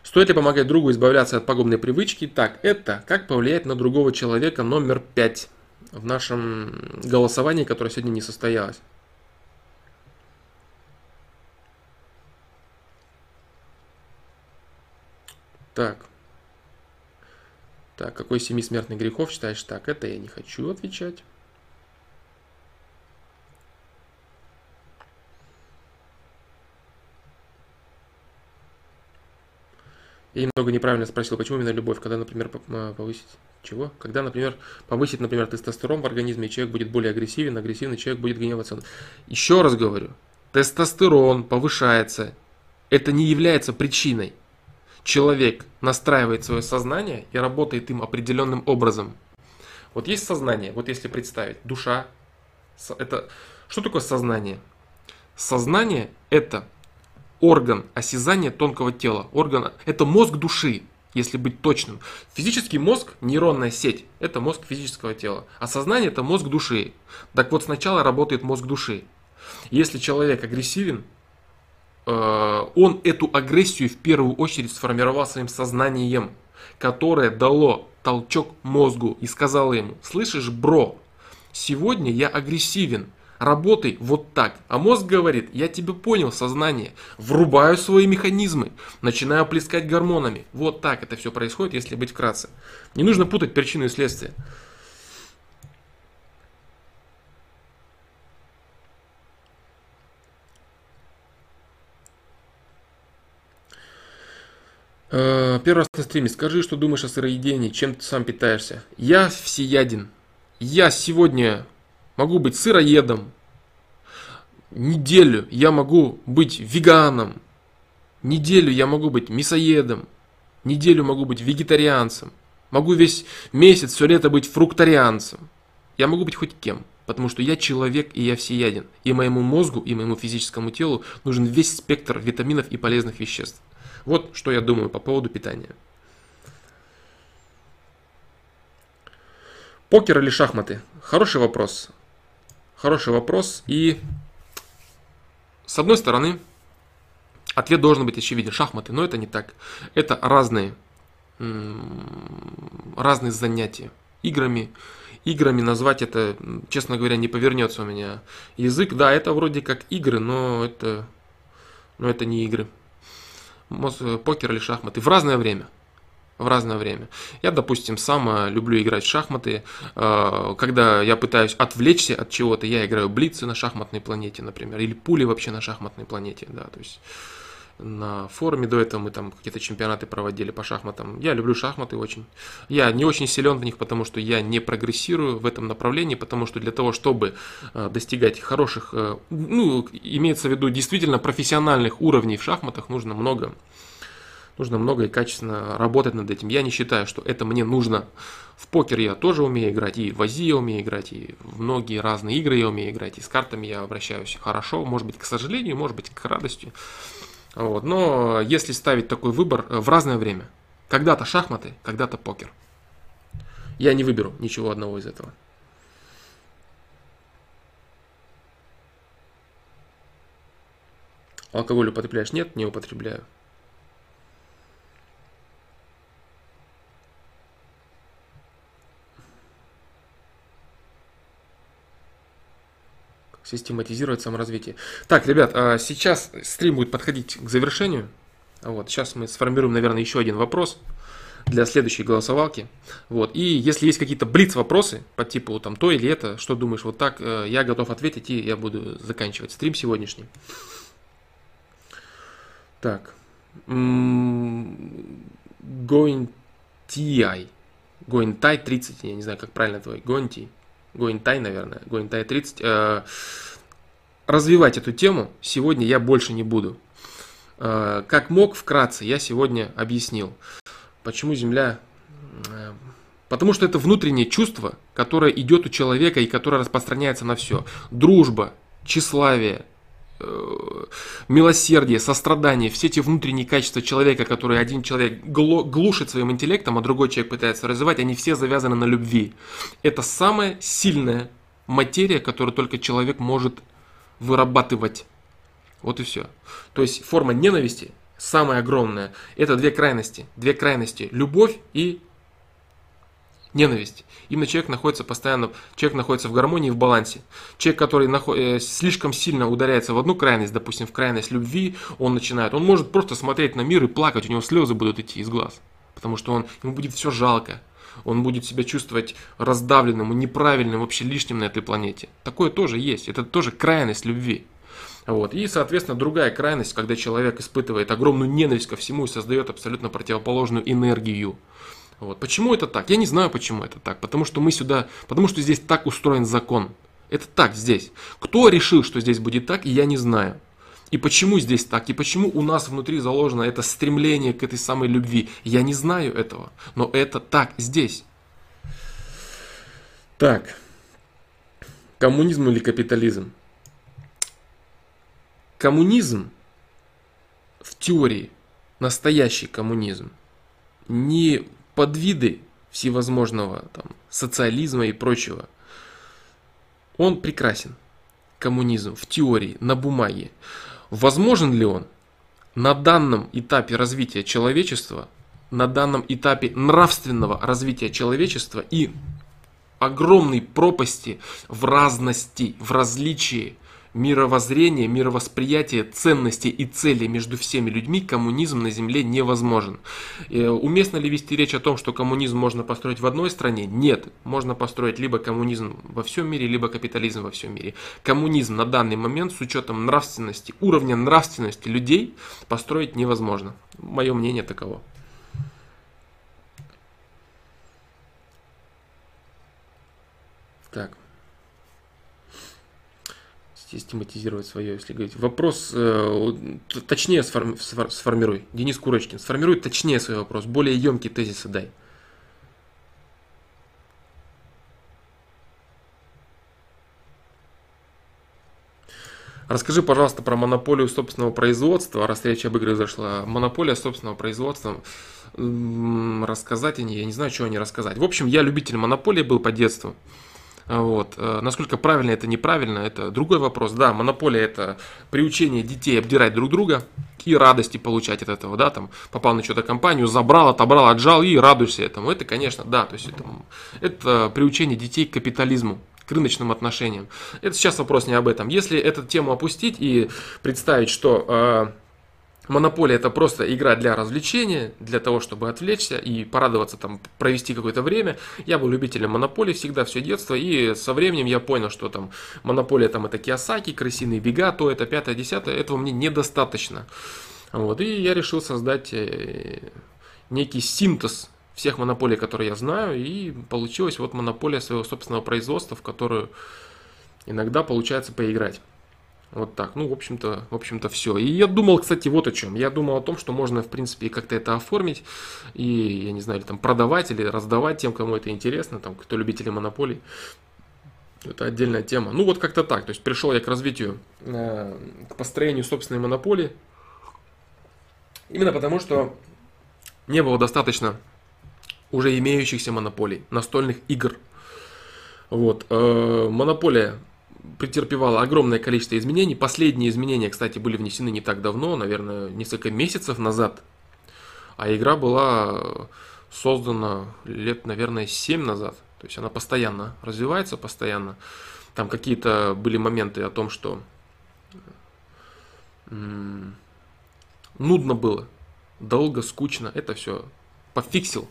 S1: Стоит ли помогать другу избавляться от пагубной привычки? Так, это как повлиять на другого человека номер пять в нашем голосовании, которое сегодня не состоялось. Так. Так, какой семи смертных грехов считаешь? Так, это я не хочу отвечать. Я немного неправильно спросил, почему именно любовь, когда, например, повысить чего? Когда, например, повысить, например, тестостерон в организме, человек будет более агрессивен, агрессивный человек будет гневаться. Еще раз говорю, тестостерон повышается, это не является причиной человек настраивает свое сознание и работает им определенным образом. Вот есть сознание, вот если представить, душа, это что такое сознание? Сознание это орган осязания тонкого тела, орган, это мозг души, если быть точным. Физический мозг, нейронная сеть, это мозг физического тела, а сознание это мозг души. Так вот сначала работает мозг души. Если человек агрессивен, Э, он эту агрессию в первую очередь сформировал своим сознанием, которое дало толчок мозгу и сказало ему, слышишь, бро, сегодня я агрессивен, работай вот так. А мозг говорит, я тебя понял, сознание, врубаю свои механизмы, начинаю плескать гормонами. Вот так это все происходит, если быть вкратце. Не нужно путать причину и следствие. Э, первый раз на стриме. Скажи, что думаешь о сыроедении, чем ты сам питаешься. Я всеяден. Я сегодня могу быть сыроедом. Неделю я могу быть веганом. Неделю я могу быть мясоедом. Неделю могу быть вегетарианцем. Могу весь месяц, все лето быть фруктарианцем. Я могу быть хоть кем. Потому что я человек и я всеяден. И моему мозгу, и моему физическому телу нужен весь спектр витаминов и полезных веществ. Вот что я думаю по поводу питания. Покер или шахматы? Хороший вопрос. Хороший вопрос. И с одной стороны, ответ должен быть очевиден. Шахматы, но это не так. Это разные, разные занятия. Играми, играми назвать это, честно говоря, не повернется у меня язык. Да, это вроде как игры, но это, но это не игры. Э, покер или шахматы в разное время. В разное время. Я, допустим, сам э, люблю играть в шахматы. Э, когда я пытаюсь отвлечься от чего-то, я играю блицы на шахматной планете, например, или пули вообще на шахматной планете. Да, то есть на форуме до этого мы там какие-то чемпионаты проводили по шахматам. Я люблю шахматы очень. Я не очень силен в них, потому что я не прогрессирую в этом направлении, потому что для того, чтобы э, достигать хороших, ну, имеется в виду действительно профессиональных уровней в шахматах, нужно много нужно много и качественно работать над этим. Я не считаю, что это мне нужно. В покер я тоже умею играть, и в Азии я умею играть, и в многие разные игры я умею играть, и с картами я обращаюсь хорошо, может быть, к сожалению, может быть, к радости. Вот. Но если ставить такой выбор э, в разное время, когда-то шахматы, когда-то покер, я не выберу ничего одного из этого. Алкоголь употребляешь? Нет, не употребляю. Систематизировать саморазвитие. Так, ребят, а сейчас стрим будет подходить к завершению. Вот, сейчас мы сформируем, наверное, еще один вопрос для следующей голосовалки. Вот. И если есть какие-то блиц вопросы по типу там то или это, что думаешь, вот так, э, я готов ответить и я буду заканчивать стрим сегодняшний. Так. Going TI. Going TI 30, я не знаю, как правильно твой. Going TI. Гоинтай, наверное, Гоинтай 30. Э, развивать эту тему сегодня я больше не буду. Э, как мог, вкратце, я сегодня объяснил. Почему Земля... Э, потому что это внутреннее чувство, которое идет у человека и которое распространяется на все. Дружба, тщеславие, милосердие, сострадание, все эти внутренние качества человека, которые один человек глушит своим интеллектом, а другой человек пытается развивать, они все завязаны на любви. Это самая сильная материя, которую только человек может вырабатывать. Вот и все. То есть форма ненависти самая огромная. Это две крайности. Две крайности. Любовь и ненависть. Именно человек находится постоянно, человек находится в гармонии, в балансе. Человек, который наход, э, слишком сильно ударяется в одну крайность, допустим, в крайность любви, он начинает, он может просто смотреть на мир и плакать, у него слезы будут идти из глаз. Потому что он, ему будет все жалко. Он будет себя чувствовать раздавленным, неправильным, вообще лишним на этой планете. Такое тоже есть. Это тоже крайность любви. Вот. И, соответственно, другая крайность, когда человек испытывает огромную ненависть ко всему и создает абсолютно противоположную энергию. Вот. Почему это так? Я не знаю, почему это так. Потому что мы сюда, потому что здесь так устроен закон. Это так здесь. Кто решил, что здесь будет так, я не знаю. И почему здесь так? И почему у нас внутри заложено это стремление к этой самой любви? Я не знаю этого. Но это так здесь. Так. Коммунизм или капитализм? коммунизм в теории, настоящий коммунизм, не подвиды всевозможного там, социализма и прочего, он прекрасен. Коммунизм в теории, на бумаге. Возможен ли он на данном этапе развития человечества, на данном этапе нравственного развития человечества и огромной пропасти в разности, в различии мировоззрение, мировосприятие, ценности и цели между всеми людьми коммунизм на Земле невозможен. Э, уместно ли вести речь о том, что коммунизм можно построить в одной стране? Нет. Можно построить либо коммунизм во всем мире, либо капитализм во всем мире. Коммунизм на данный момент с учетом нравственности, уровня нравственности людей построить невозможно. Мое мнение таково. Так систематизировать свое, если говорить. Вопрос э, точнее сформи, сформируй. Денис Курочкин, сформируй точнее свой вопрос, более емкий тезисы дай. Расскажи, пожалуйста, про монополию собственного производства, раз речь об играх зашла. Монополия собственного производства. Рассказать о ней, я не знаю, что о ней рассказать. В общем, я любитель монополии был по детству. Вот. Э, насколько правильно это неправильно, это другой вопрос. Да, монополия это приучение детей обдирать друг друга и радости получать от этого, да, там попал на что-то компанию, забрал, отобрал, отжал и радуешься этому. Это, конечно, да, то есть это, это приучение детей к капитализму к рыночным отношениям. Это сейчас вопрос не об этом. Если эту тему опустить и представить, что э, Монополия это просто игра для развлечения, для того, чтобы отвлечься и порадоваться, там, провести какое-то время. Я был любителем монополии всегда, все детство, и со временем я понял, что там монополия там это Киосаки, крысиные бега, то это пятое, десятое, этого мне недостаточно. Вот, и я решил создать э, некий синтез всех монополий, которые я знаю, и получилась вот монополия своего собственного производства, в которую иногда получается поиграть. Вот так. Ну, в общем-то, в общем-то, все. И я думал, кстати, вот о чем. Я думал о том, что можно, в принципе, как-то это оформить и, я не знаю, или там продавать или раздавать тем, кому это интересно, там, кто любители монополий. Это отдельная тема. Ну, вот как-то так. То есть пришел я к развитию, э, к построению собственной монополии. Именно потому, что не было достаточно уже имеющихся монополий, настольных игр. Вот. Э, монополия претерпевала огромное количество изменений. Последние изменения, кстати, были внесены не так давно, наверное, несколько месяцев назад. А игра была создана лет, наверное, 7 назад. То есть она постоянно развивается, постоянно. Там какие-то были моменты о том, что нудно было, долго, скучно. Это все пофиксил.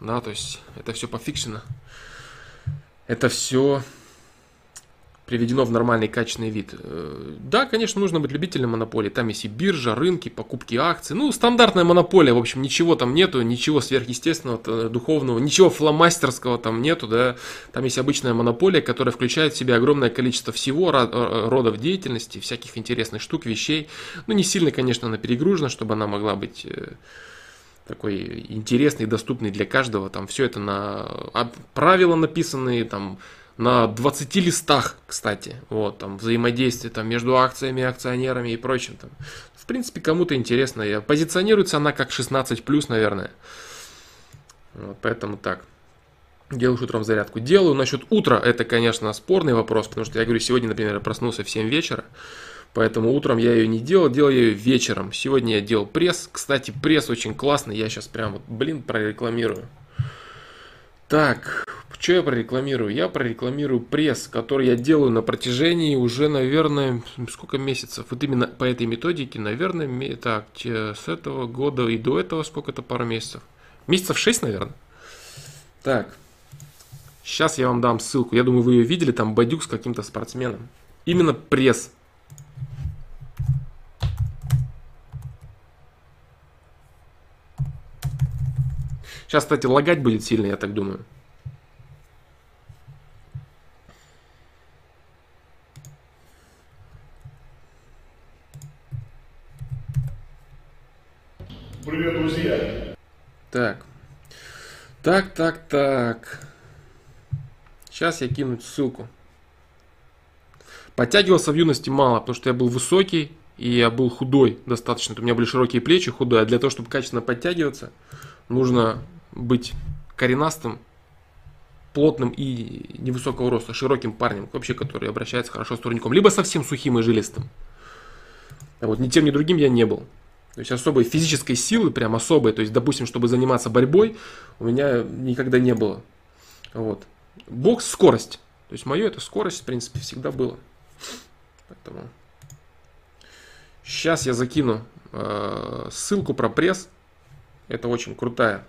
S1: Да, то есть это все пофиксено. Это все приведено в нормальный качественный вид. Э, да, конечно, нужно быть любителем монополии. Там есть и биржа, рынки, покупки акций. Ну, стандартная монополия, в общем, ничего там нету, ничего сверхъестественного, э, духовного, ничего фломастерского там нету, да. Там есть обычная монополия, которая включает в себя огромное количество всего, э, родов деятельности, всяких интересных штук, вещей. Ну, не сильно, конечно, она перегружена, чтобы она могла быть такой интересный, доступный для каждого. Там все это на правила написанные, там на 20 листах, кстати. Вот, там взаимодействие там, между акциями, акционерами и прочим. Там. В принципе, кому-то интересно. Позиционируется она как 16+, наверное. Вот, поэтому так. Делаешь утром зарядку. Делаю насчет утра, это, конечно, спорный вопрос, потому что я говорю, сегодня, например, я проснулся в 7 вечера, поэтому утром я ее не делал, делал я ее вечером. Сегодня я делал пресс. Кстати, пресс очень классный, я сейчас прям вот, блин, прорекламирую. Так, что я прорекламирую? Я прорекламирую пресс, который я делаю на протяжении уже, наверное, сколько месяцев. Вот именно по этой методике, наверное, так, с этого года и до этого сколько-то, пару месяцев. Месяцев 6, наверное. Так, сейчас я вам дам ссылку. Я думаю, вы ее видели, там Бадюк с каким-то спортсменом. Именно пресс. Сейчас, кстати, лагать будет сильно, я так думаю.
S2: Привет, друзья!
S1: Так. Так, так, так. Сейчас я кину ссылку. Подтягивался в юности мало, потому что я был высокий и я был худой достаточно. У меня были широкие плечи, худой. А для того, чтобы качественно подтягиваться, нужно быть коренастым, плотным и невысокого роста, широким парнем, вообще, который обращается хорошо с турником. Либо совсем сухим и жилистым. Вот ни тем, ни другим я не был. То есть особой физической силы, прям особой, то есть, допустим, чтобы заниматься борьбой, у меня никогда не было. Вот. Бокс – скорость. То есть, мое это скорость, в принципе, всегда было. Поэтому сейчас я закину э, ссылку про пресс. Это очень крутая,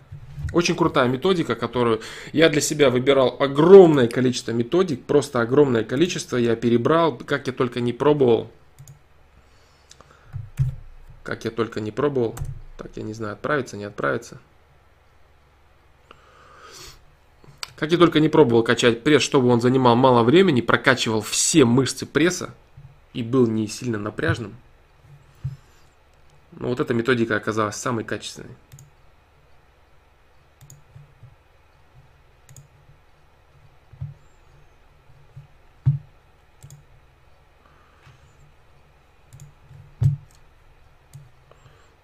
S1: очень крутая методика, которую я для себя выбирал огромное количество методик, просто огромное количество. Я перебрал, как я только не пробовал. Как я только не пробовал. Так, я не знаю, отправиться, не отправиться. Как я только не пробовал качать пресс, чтобы он занимал мало времени, прокачивал все мышцы пресса и был не сильно напряжным. Но вот эта методика оказалась самой качественной.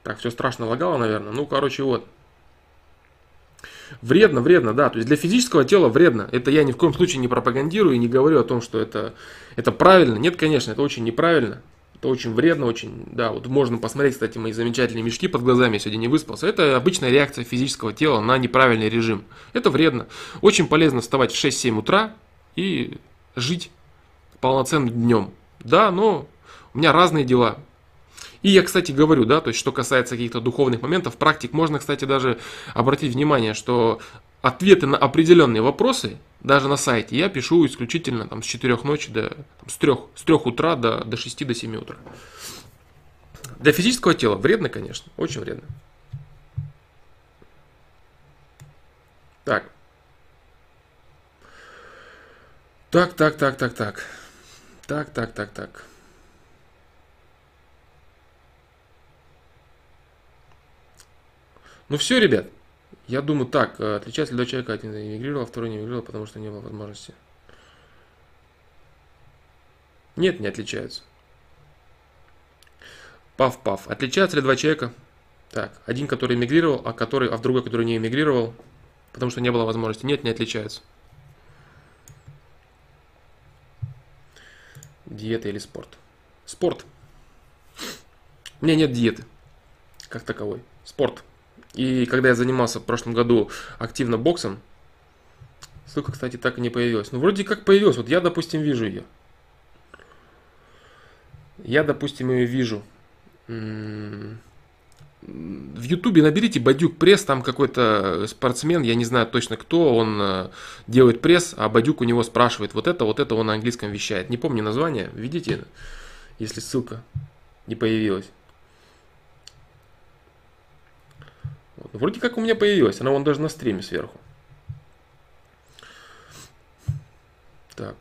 S1: Так, все страшно лагало, наверное. Ну, короче, вот. Вредно, вредно, да. То есть для физического тела вредно. Это я ни в коем случае не пропагандирую и не говорю о том, что это, это правильно. Нет, конечно, это очень неправильно. Это очень вредно, очень, да, вот можно посмотреть, кстати, мои замечательные мешки под глазами, я сегодня не выспался. Это обычная реакция физического тела на неправильный режим. Это вредно. Очень полезно вставать в 6-7 утра и жить полноценным днем. Да, но у меня разные дела. И я, кстати, говорю, да, то есть, что касается каких-то духовных моментов, практик, можно, кстати, даже обратить внимание, что ответы на определенные вопросы, даже на сайте, я пишу исключительно там, с 4 ночи до, там, с, 3, с 3 утра до, до 6 до 7 утра. Для физического тела вредно, конечно, очень вредно. Так. Так, так, так, так, так. Так, так, так, так. Ну все, ребят. Я думаю, так, э, отличается ли два человека, один эмигрировал, а второй не эмигрировал, потому что не было возможности. Нет, не отличаются. Пав-пав. Отличаются ли два человека? Так, один, который эмигрировал, а, который, а другой, который не эмигрировал, потому что не было возможности. Нет, не отличаются. Диета или спорт? Спорт. У меня нет диеты, как таковой. Спорт. И когда я занимался в прошлом году активно боксом, ссылка, кстати, так и не появилась. Ну, вроде как появилась. Вот я, допустим, вижу ее. Я, допустим, ее вижу. В Ютубе наберите Бадюк пресс, там какой-то спортсмен, я не знаю точно кто, он э, делает пресс, а Бадюк у него спрашивает вот это, вот это, он на английском вещает. Не помню название, видите, если ссылка не появилась. Вроде как у меня появилась, она вон даже на стриме сверху. Так.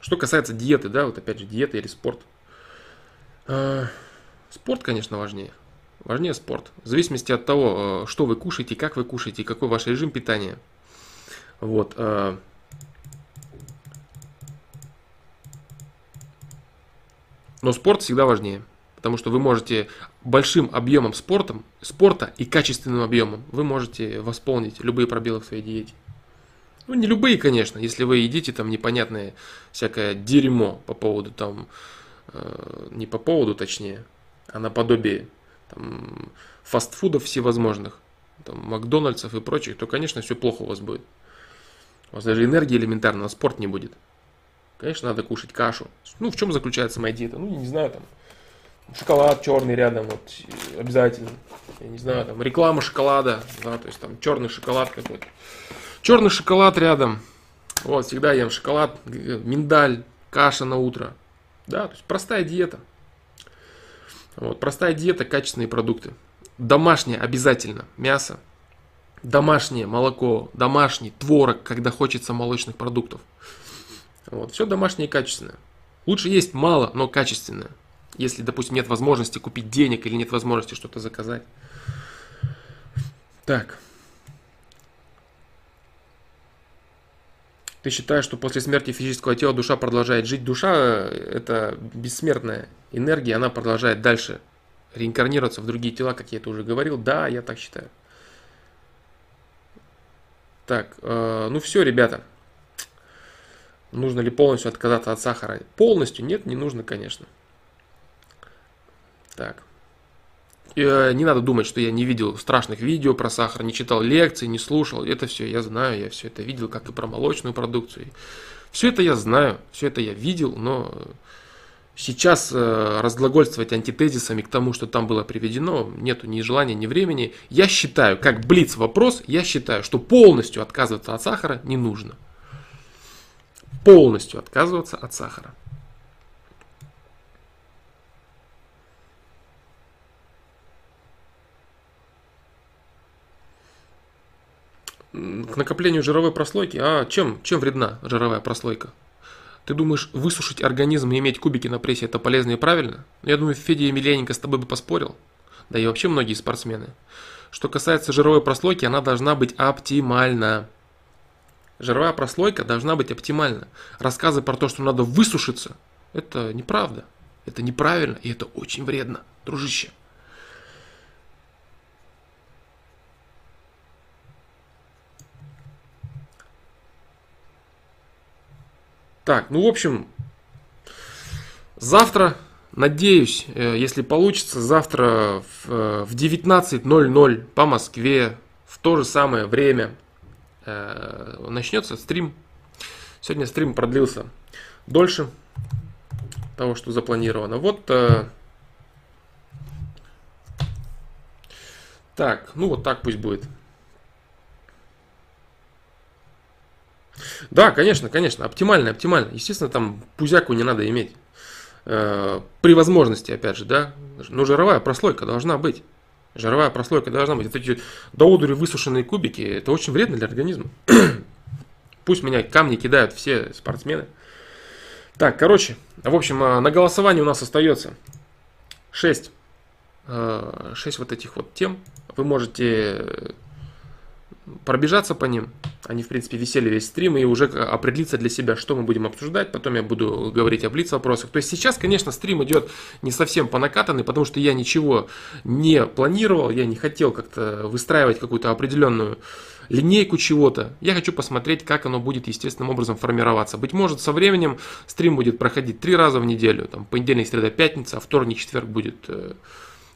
S1: Что касается диеты, да, вот опять же, диеты или спорт. А, спорт, конечно, важнее. Важнее спорт. В зависимости от того, э, что вы кушаете, как вы кушаете, какой ваш режим питания. Вот. А. Но спорт всегда важнее. Потому что вы можете большим объемом спортом, спорта и качественным объемом вы можете восполнить любые пробелы в своей диете. Ну, не любые, конечно, если вы едите там непонятное всякое дерьмо по поводу там, э, не по поводу точнее, а наподобие там, фастфудов всевозможных, там, Макдональдсов и прочих, то, конечно, все плохо у вас будет. У вас даже энергии элементарно, на спорт не будет. Конечно, надо кушать кашу. Ну, в чем заключается моя диета? Ну, не знаю, там, шоколад черный рядом, вот, обязательно. Я не знаю, там, реклама шоколада, да, то есть там черный шоколад какой-то. Черный шоколад рядом. Вот, всегда ем шоколад, миндаль, каша на утро. Да, то есть простая диета. Вот, простая диета, качественные продукты. Домашнее обязательно. Мясо, домашнее молоко, домашний творог, когда хочется молочных продуктов. Вот, все домашнее и качественное. Лучше есть мало, но качественное. Если, допустим, нет возможности купить денег или нет возможности что-то заказать. Так. Ты считаешь, что после смерти физического тела душа продолжает жить? Душа – это бессмертная энергия, она продолжает дальше реинкарнироваться в другие тела, как я это уже говорил. Да, я так считаю. Так, э, ну все, ребята. Нужно ли полностью отказаться от сахара? Полностью нет, не нужно, конечно. Так. Э, не надо думать, что я не видел страшных видео про сахар, не читал лекции, не слушал. Это все я знаю, я все это видел, как и про молочную продукцию. Все это я знаю, все это я видел, но сейчас э, разглагольствовать антитезисами к тому, что там было приведено, нету ни желания, ни времени. Я считаю, как блиц вопрос, я считаю, что полностью отказываться от сахара не нужно. Полностью отказываться от сахара. К накоплению жировой прослойки. А чем, чем вредна жировая прослойка? Ты думаешь, высушить организм и иметь кубики на прессе это полезно и правильно? Я думаю, Федя Емельяненко с тобой бы поспорил. Да и вообще многие спортсмены. Что касается жировой прослойки, она должна быть оптимальна. Жировая прослойка должна быть оптимальна. Рассказы про то, что надо высушиться, это неправда. Это неправильно и это очень вредно, дружище. Так, ну, в общем, завтра, надеюсь, э, если получится, завтра в 19.00 э, по Москве в то же самое время э, начнется стрим. Сегодня стрим продлился дольше того, что запланировано. Вот так, ну вот так пусть будет. Да, конечно, конечно, оптимально, оптимально. Естественно, там пузяку не надо иметь. Э, при возможности, опять же, да. Но жировая прослойка должна быть. Жировая прослойка должна быть. Вот эти до высушенные кубики, это очень вредно для организма. Пусть меня камни кидают все спортсмены. Так, короче, в общем, э, на голосовании у нас остается 6, 6 э, вот этих вот тем. Вы можете пробежаться по ним. Они, в принципе, висели весь стрим и уже определиться для себя, что мы будем обсуждать. Потом я буду говорить о блиц-вопросах. То есть сейчас, конечно, стрим идет не совсем по накатанной, потому что я ничего не планировал, я не хотел как-то выстраивать какую-то определенную линейку чего-то. Я хочу посмотреть, как оно будет естественным образом формироваться. Быть может, со временем стрим будет проходить три раза в неделю. Там понедельник, среда, пятница, а вторник, четверг будет э,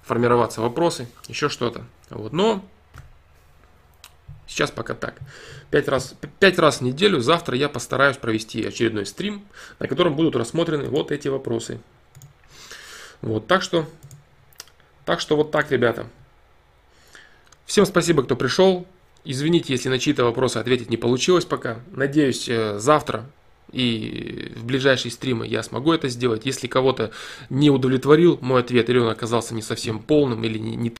S1: формироваться вопросы, еще что-то. Вот. Но Сейчас пока так. Пять раз, пять раз в неделю завтра я постараюсь провести очередной стрим, на котором будут рассмотрены вот эти вопросы. Вот, так что, так что вот так, ребята. Всем спасибо, кто пришел. Извините, если на чьи-то вопросы ответить не получилось пока. Надеюсь, э, завтра и в ближайшие стримы я смогу это сделать. Если кого-то не удовлетворил мой ответ, или он оказался не совсем полным, или не,